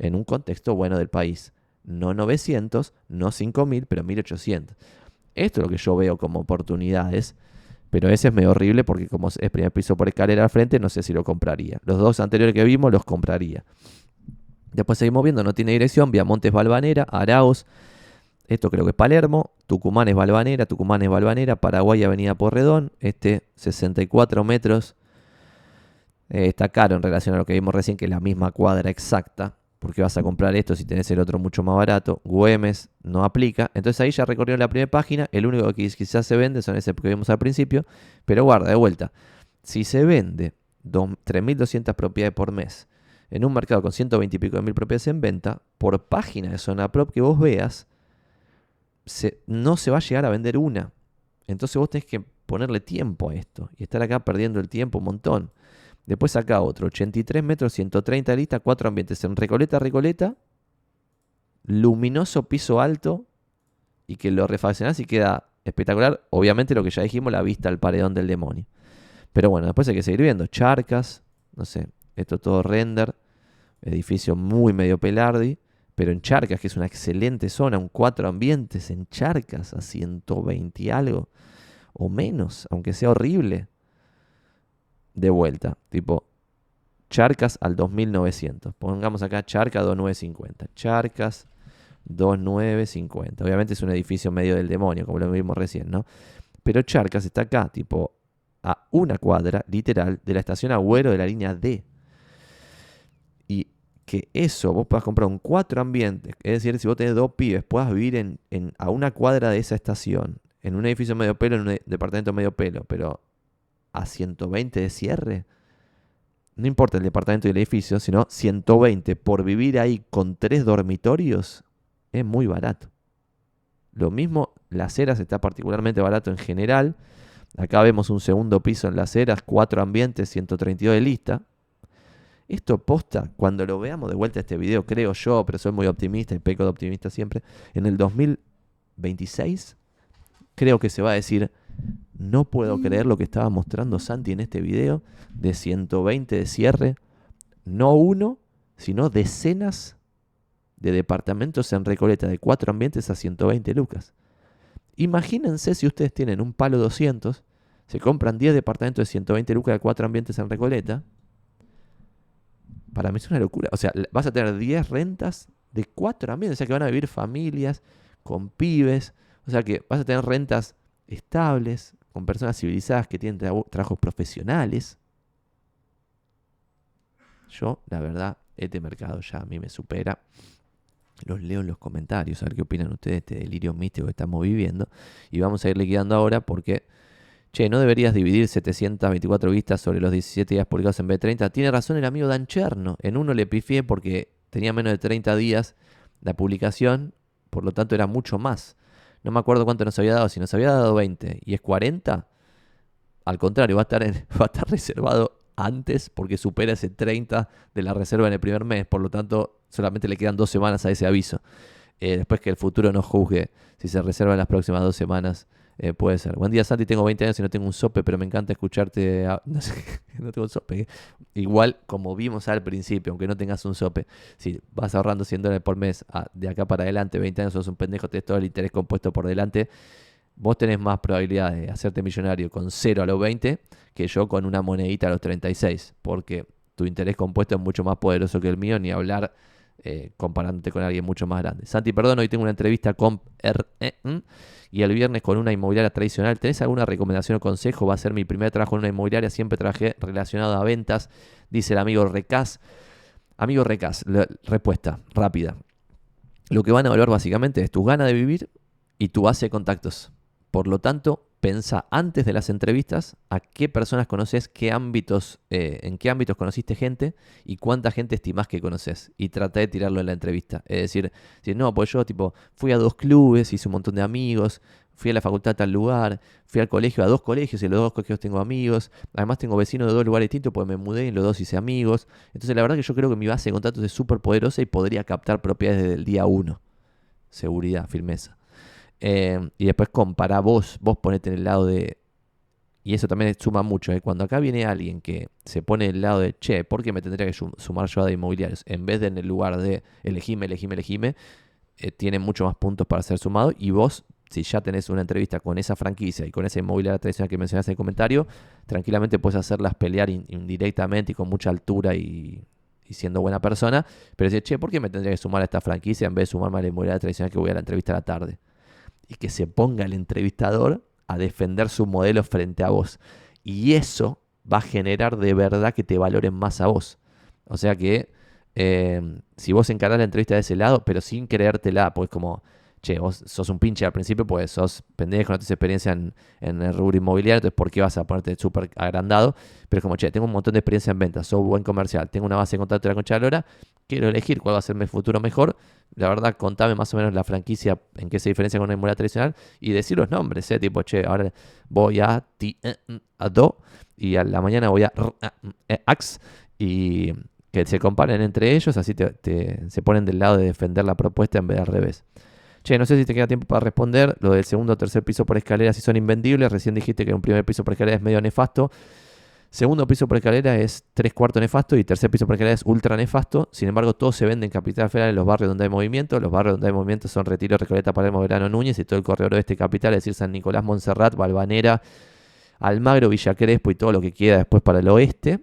En un contexto bueno del país. No 900, no 5000, pero 1800. Esto es lo que yo veo como oportunidades pero ese es medio horrible porque como es primer piso por escalera al frente, no sé si lo compraría. Los dos anteriores que vimos los compraría. Después seguimos viendo, no tiene dirección, Viamonte es Balvanera, Arauz, esto creo que es Palermo, Tucumán es Balvanera, Tucumán es Balvanera, Paraguay Avenida Porredón, este 64 metros. Eh, está caro en relación a lo que vimos recién, que es la misma cuadra exacta porque vas a comprar esto si tenés el otro mucho más barato. Güemes no aplica. Entonces ahí ya recorrió la primera página. El único que quizás se vende son ese que vimos al principio. Pero guarda, de vuelta. Si se vende 3.200 propiedades por mes en un mercado con 120 y pico de mil propiedades en venta, por página de zona prop que vos veas, no se va a llegar a vender una. Entonces vos tenés que ponerle tiempo a esto y estar acá perdiendo el tiempo un montón. Después acá otro, 83 metros, 130 listas, cuatro ambientes en Recoleta, Recoleta, luminoso piso alto y que lo refaccionás y queda espectacular. Obviamente lo que ya dijimos, la vista al paredón del demonio. Pero bueno, después hay que seguir viendo. Charcas, no sé, esto todo render, edificio muy medio pelardi, pero en Charcas, que es una excelente zona, un cuatro ambientes en Charcas a 120 y algo, o menos, aunque sea horrible de vuelta. Tipo, Charcas al 2900. Pongamos acá Charcas 2950. Charcas 2950. Obviamente es un edificio medio del demonio, como lo vimos recién, ¿no? Pero Charcas está acá, tipo, a una cuadra, literal, de la estación Agüero de la línea D. Y que eso, vos puedas comprar un cuatro ambientes, es decir, si vos tenés dos pibes, puedas vivir en, a una cuadra de esa estación, en un edificio medio pelo, en un departamento medio pelo, pero a 120 de cierre, no importa el departamento y el edificio, sino 120 por vivir ahí con tres dormitorios, es muy barato. Lo mismo, Las Heras está particularmente barato en general. Acá vemos un segundo piso en Las Heras, cuatro ambientes, 132 de lista. Esto posta, cuando lo veamos de vuelta este video, creo yo, pero soy muy optimista y peco de optimista siempre, en el 2026 creo que se va a decir, no puedo mm. creer lo que estaba mostrando Santi en este video de 120 de cierre. No uno, sino decenas de departamentos en Recoleta de cuatro ambientes a 120 lucas. Imagínense si ustedes tienen un palo 200, se compran 10 departamentos de 120 lucas de cuatro ambientes en Recoleta. Para mí es una locura. O sea, vas a tener 10 rentas de cuatro ambientes. O sea, que van a vivir familias con pibes. O sea, que vas a tener rentas estables, con personas civilizadas que tienen trabajos profesionales. Yo, la verdad, este mercado ya a mí me supera. Los leo en los comentarios, a ver qué opinan ustedes de este delirio místico que estamos viviendo. Y vamos a ir liquidando ahora porque, che, no deberías dividir 724 vistas sobre los 17 días publicados en B30. Tiene razón el amigo Dan Cherno. En uno le pifié porque tenía menos de 30 días la publicación, por lo tanto era mucho más. No me acuerdo cuánto nos había dado. Si nos había dado 20 y es 40, al contrario, va a estar, va a estar reservado antes porque supera ese 30 de la reserva en el primer mes. Por lo tanto, solamente le quedan dos semanas a ese aviso. Eh, después que el futuro nos juzgue si se reserva en las próximas dos semanas eh, puede ser. Buen día, Santi. Tengo 20 años y no tengo un sope, pero me encanta escucharte. No sé, no tengo un sope. Igual, como vimos al principio, aunque no tengas un sope, si vas ahorrando 100 dólares por mes ah, de acá para adelante, 20 años sos un pendejo, tenés todo el interés compuesto por delante, vos tenés más probabilidad de hacerte millonario con 0 a los 20 que yo con una monedita a los 36, porque tu interés compuesto es mucho más poderoso que el mío, ni hablar eh, comparándote con alguien mucho más grande. Santi, perdón, hoy tengo una entrevista con RN y el viernes con una inmobiliaria tradicional. ¿Tenés alguna recomendación o consejo? Va a ser mi primer trabajo en una inmobiliaria. Siempre trabajé relacionado a ventas, dice el amigo Recas. Amigo Recas, respuesta rápida. Lo que van a evaluar básicamente es tu gana de vivir y tu base de contactos. Por lo tanto, pensa antes de las entrevistas a qué personas conoces, qué ámbitos, eh, en qué ámbitos conociste gente y cuánta gente estimás que conoces. Y trata de tirarlo en la entrevista. Es decir, si no, pues yo tipo fui a dos clubes, hice un montón de amigos, fui a la facultad a tal lugar, fui al colegio a dos colegios y en los dos colegios tengo amigos. Además tengo vecinos de dos lugares distintos porque me mudé y en los dos hice amigos. Entonces la verdad que yo creo que mi base de contactos es súper poderosa y podría captar propiedades desde el día uno. Seguridad, firmeza. Eh, y después compara vos, vos ponete en el lado de... Y eso también suma mucho. ¿eh? Cuando acá viene alguien que se pone en el lado de, che, ¿por qué me tendría que sumar yo a de inmobiliarios? En vez de en el lugar de elegime, elegime, elegime, eh, tiene mucho más puntos para ser sumado. Y vos, si ya tenés una entrevista con esa franquicia y con esa inmobiliaria tradicional que mencionaste en el comentario, tranquilamente puedes hacerlas pelear indirectamente y con mucha altura y, siendo buena persona. Pero decir, che, ¿por qué me tendría que sumar a esta franquicia en vez de sumarme a la inmobiliaria tradicional que voy a la entrevista a la tarde? Y que se ponga el entrevistador a defender su modelo frente a vos. Y eso va a generar de verdad que te valoren más a vos. O sea que eh, si vos encarás la entrevista de ese lado, pero sin creértela, pues como, che, vos sos un pinche al principio, pues sos pendejo, no tienes experiencia en, el rubro inmobiliario, entonces ¿por qué vas a ponerte súper agrandado? Pero como, che, tengo un montón de experiencia en ventas, soy buen comercial, tengo una base de contacto de la concha de la quiero elegir cuál va a ser mi futuro mejor. La verdad, contame más o menos la franquicia, en qué se diferencia con una inmobiliaria tradicional y decir los nombres, ¿eh? tipo, che, ahora voy a ti, eh, mm, a do y a la mañana voy a eh, ax y que se comparen entre ellos, así te, se ponen del lado de defender la propuesta en vez de al revés. Che, no sé si te queda tiempo para responder. Lo del segundo o tercer piso por escalera si son invendibles. Recién dijiste que un primer piso por escalera es medio nefasto. Segundo piso por escalera es tres cuartos nefasto y tercer piso por escalera es ultra nefasto. Sin embargo, todo se vende en Capital Federal en los barrios donde hay movimiento. Los barrios donde hay movimiento son Retiro, Recoleta, Palermo, Verano, Núñez y todo el corredor oeste capital, es decir, San Nicolás, Montserrat, Balvanera, Almagro, Villa Crespo y todo lo que queda después para el oeste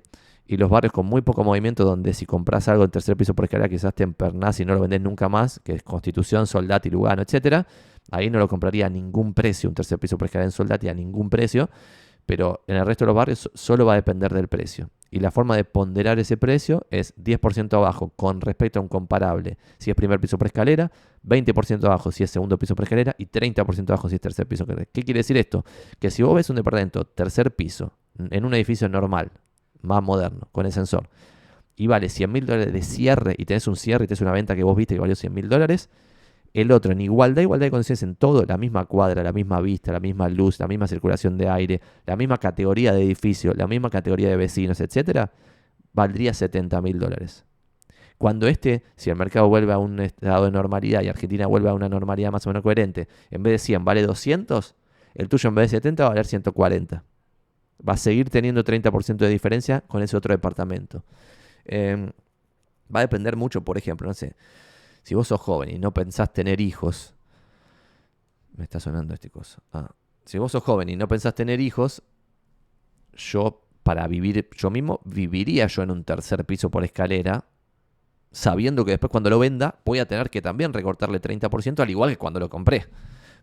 y los barrios con muy poco movimiento, donde si compras algo en tercer piso por escalera quizás te empernás y no lo vendes nunca más, que es Constitución, Soldati, Lugano, etcétera, ahí no lo compraría a ningún precio, un tercer piso por escalera en Soldati a ningún precio, pero en el resto de los barrios solo va a depender del precio. Y la forma de ponderar ese precio es 10% abajo con respecto a un comparable si es primer piso por escalera, 20% abajo si es segundo piso por escalera y 30% abajo si es tercer piso. ¿Qué quiere decir esto? Que si vos ves un departamento tercer piso en un edificio normal, más moderno, con el sensor, y vale 100 mil dólares de cierre y tenés un cierre y tenés una venta que vos viste que valió 100 mil dólares, el otro en igualdad, igualdad de condiciones en todo, la misma cuadra, la misma vista, la misma luz, la misma circulación de aire, la misma categoría de edificio, la misma categoría de vecinos, etcétera, valdría 70 mil dólares. Cuando este, si el mercado vuelve a un estado de normalidad y Argentina vuelve a una normalidad más o menos coherente, en vez de 100 vale 200, el tuyo en vez de 70 va a valer 140 va a seguir teniendo 30% de diferencia con ese otro departamento. Em, va a depender mucho, por ejemplo, no sé, si vos sos joven y no pensás tener hijos, me está sonando este cosa. Ah, si vos sos joven y no pensás tener hijos, yo para vivir yo mismo, viviría yo en un tercer piso por escalera, sabiendo que después cuando lo venda voy a tener que también recortarle 30% al igual que cuando lo compré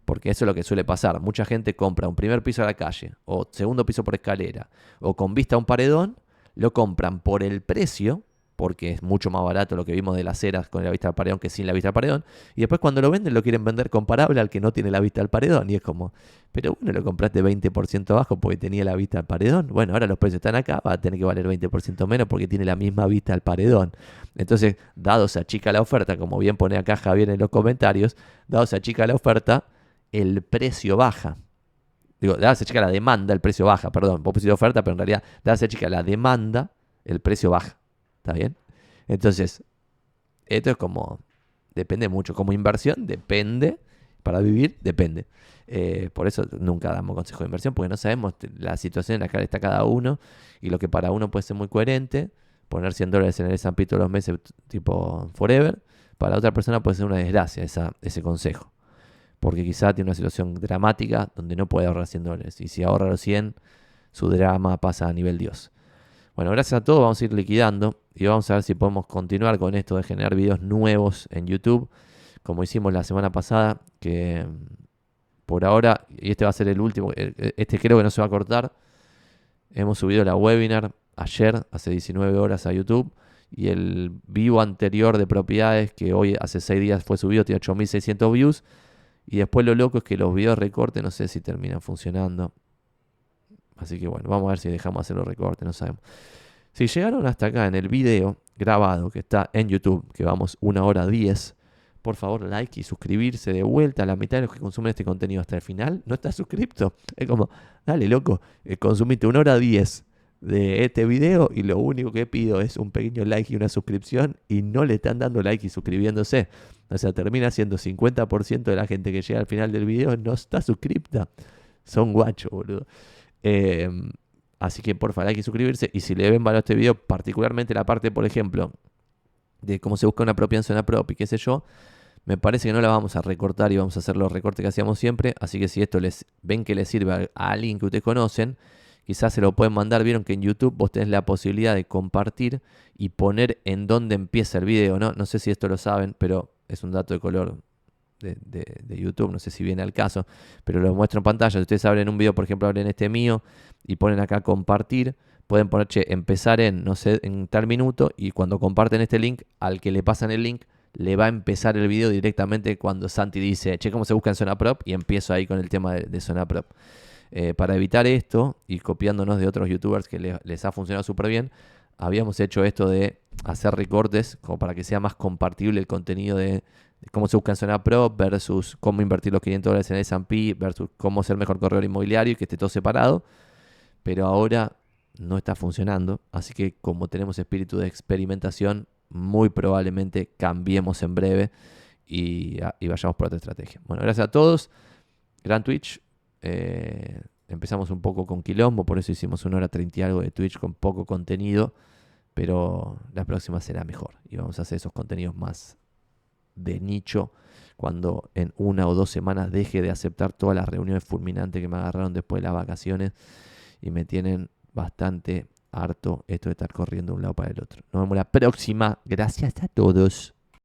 porque eso es lo que suele pasar. Mucha gente compra un primer piso a la calle, o segundo piso por escalera, o con vista a un paredón, lo compran por el precio, porque es mucho más barato lo que vimos de las eras con la vista al paredón que sin la vista al paredón, y después cuando lo venden lo quieren vender comparable al que no tiene la vista al paredón, y es como, pero bueno, lo compraste 20% abajo porque tenía la vista al paredón, bueno, ahora los precios están acá, va a tener que valer 20% menos porque tiene la misma vista al paredón. Entonces, dado se achica la oferta, como bien pone acá Javier en los comentarios, dado se achica la oferta, el precio baja. Digo, darse chica la demanda, el precio baja, perdón, vos pusiste oferta, pero en realidad darse chica la demanda, el precio baja. ¿Está bien? Entonces, esto es como, depende mucho. Como inversión, depende. Para vivir, depende. Eh, por eso nunca damos consejo de inversión, porque no sabemos la situación en la que está cada uno y lo que para uno puede ser muy coherente. Poner 100 dólares en el S&P todos los meses, tipo forever. Para otra persona puede ser una desgracia ese consejo porque quizá tiene una situación dramática donde no puede ahorrar 100 dólares. Y si ahorra los 100, su drama pasa a nivel Dios. Bueno, gracias a todos, vamos a ir liquidando y vamos a ver si podemos continuar con esto de generar videos nuevos en YouTube, como hicimos la semana pasada, que mm, por ahora, y este va a ser el último, e, e, este creo que no se va a cortar, hemos subido la webinar ayer, hace 19 horas a YouTube, y el vivo anterior de propiedades, que hoy hace 6 días fue subido, tiene 8600 views, y después lo loco es que los videos recortes no sé si terminan funcionando. Así que bueno, vamos a ver si dejamos hacer los recortes, no sabemos. Si llegaron hasta acá en el video grabado que está en YouTube, que vamos una hora 10, por favor like y suscribirse de vuelta la mitad de los que consumen este contenido hasta el final. ¿No estás suscripto? Es como, dale loco, eh, consumite una hora 10 de este video y lo único que pido es un pequeño like y una suscripción y no le están dando like y suscribiéndose. O sea, termina siendo 50% de la gente que llega al final del video no está suscripta. Son guachos, boludo. Em, así que por favor hay que suscribirse. Y si le ven valor a este video, particularmente la parte, por ejemplo, de cómo se busca una propia en zona propia y qué sé yo, me parece que no la vamos a recortar y vamos a hacer los recortes que hacíamos siempre. Así que si esto les ven que les sirve a, alguien que ustedes conocen, quizás se lo pueden mandar. Vieron que en YouTube vos tenés la posibilidad de compartir y poner en dónde empieza el video, ¿no? No sé si esto lo saben, pero es un dato de color de, YouTube, no sé si viene al caso, pero lo muestro en pantalla. Si ustedes abren un video, por ejemplo, abren este mío y ponen acá compartir, pueden poner, che, empezar en, no sé, en tal minuto y cuando comparten este link, al que le pasan el link, le va a empezar el video directamente cuando Santi dice, che, ¿cómo se busca en Zona Prop? Y empiezo ahí con el tema de, Zona Prop. Eh, para evitar esto y copiándonos de otros youtubers que les ha funcionado súper bien, habíamos hecho esto de hacer recortes como para que sea más compartible el contenido de, cómo se busca en zona pro versus cómo invertir los 500 dólares en S&P versus cómo ser mejor corredor inmobiliario y que esté todo separado. Pero ahora no está funcionando, así que como tenemos espíritu de experimentación, muy probablemente cambiemos en breve y, ah, vayamos por otra estrategia. Bueno, gracias a todos. Gran Twitch. Eh, empezamos un poco con quilombo, por eso hicimos una hora 30 y algo de Twitch con poco contenido, pero la próxima será mejor y vamos a hacer esos contenidos más de nicho cuando en una o dos semanas deje de aceptar todas las reuniones fulminantes que me agarraron después de las vacaciones y me tienen bastante harto esto de estar corriendo de un lado para el otro. Nos vemos la próxima. Gracias a todos.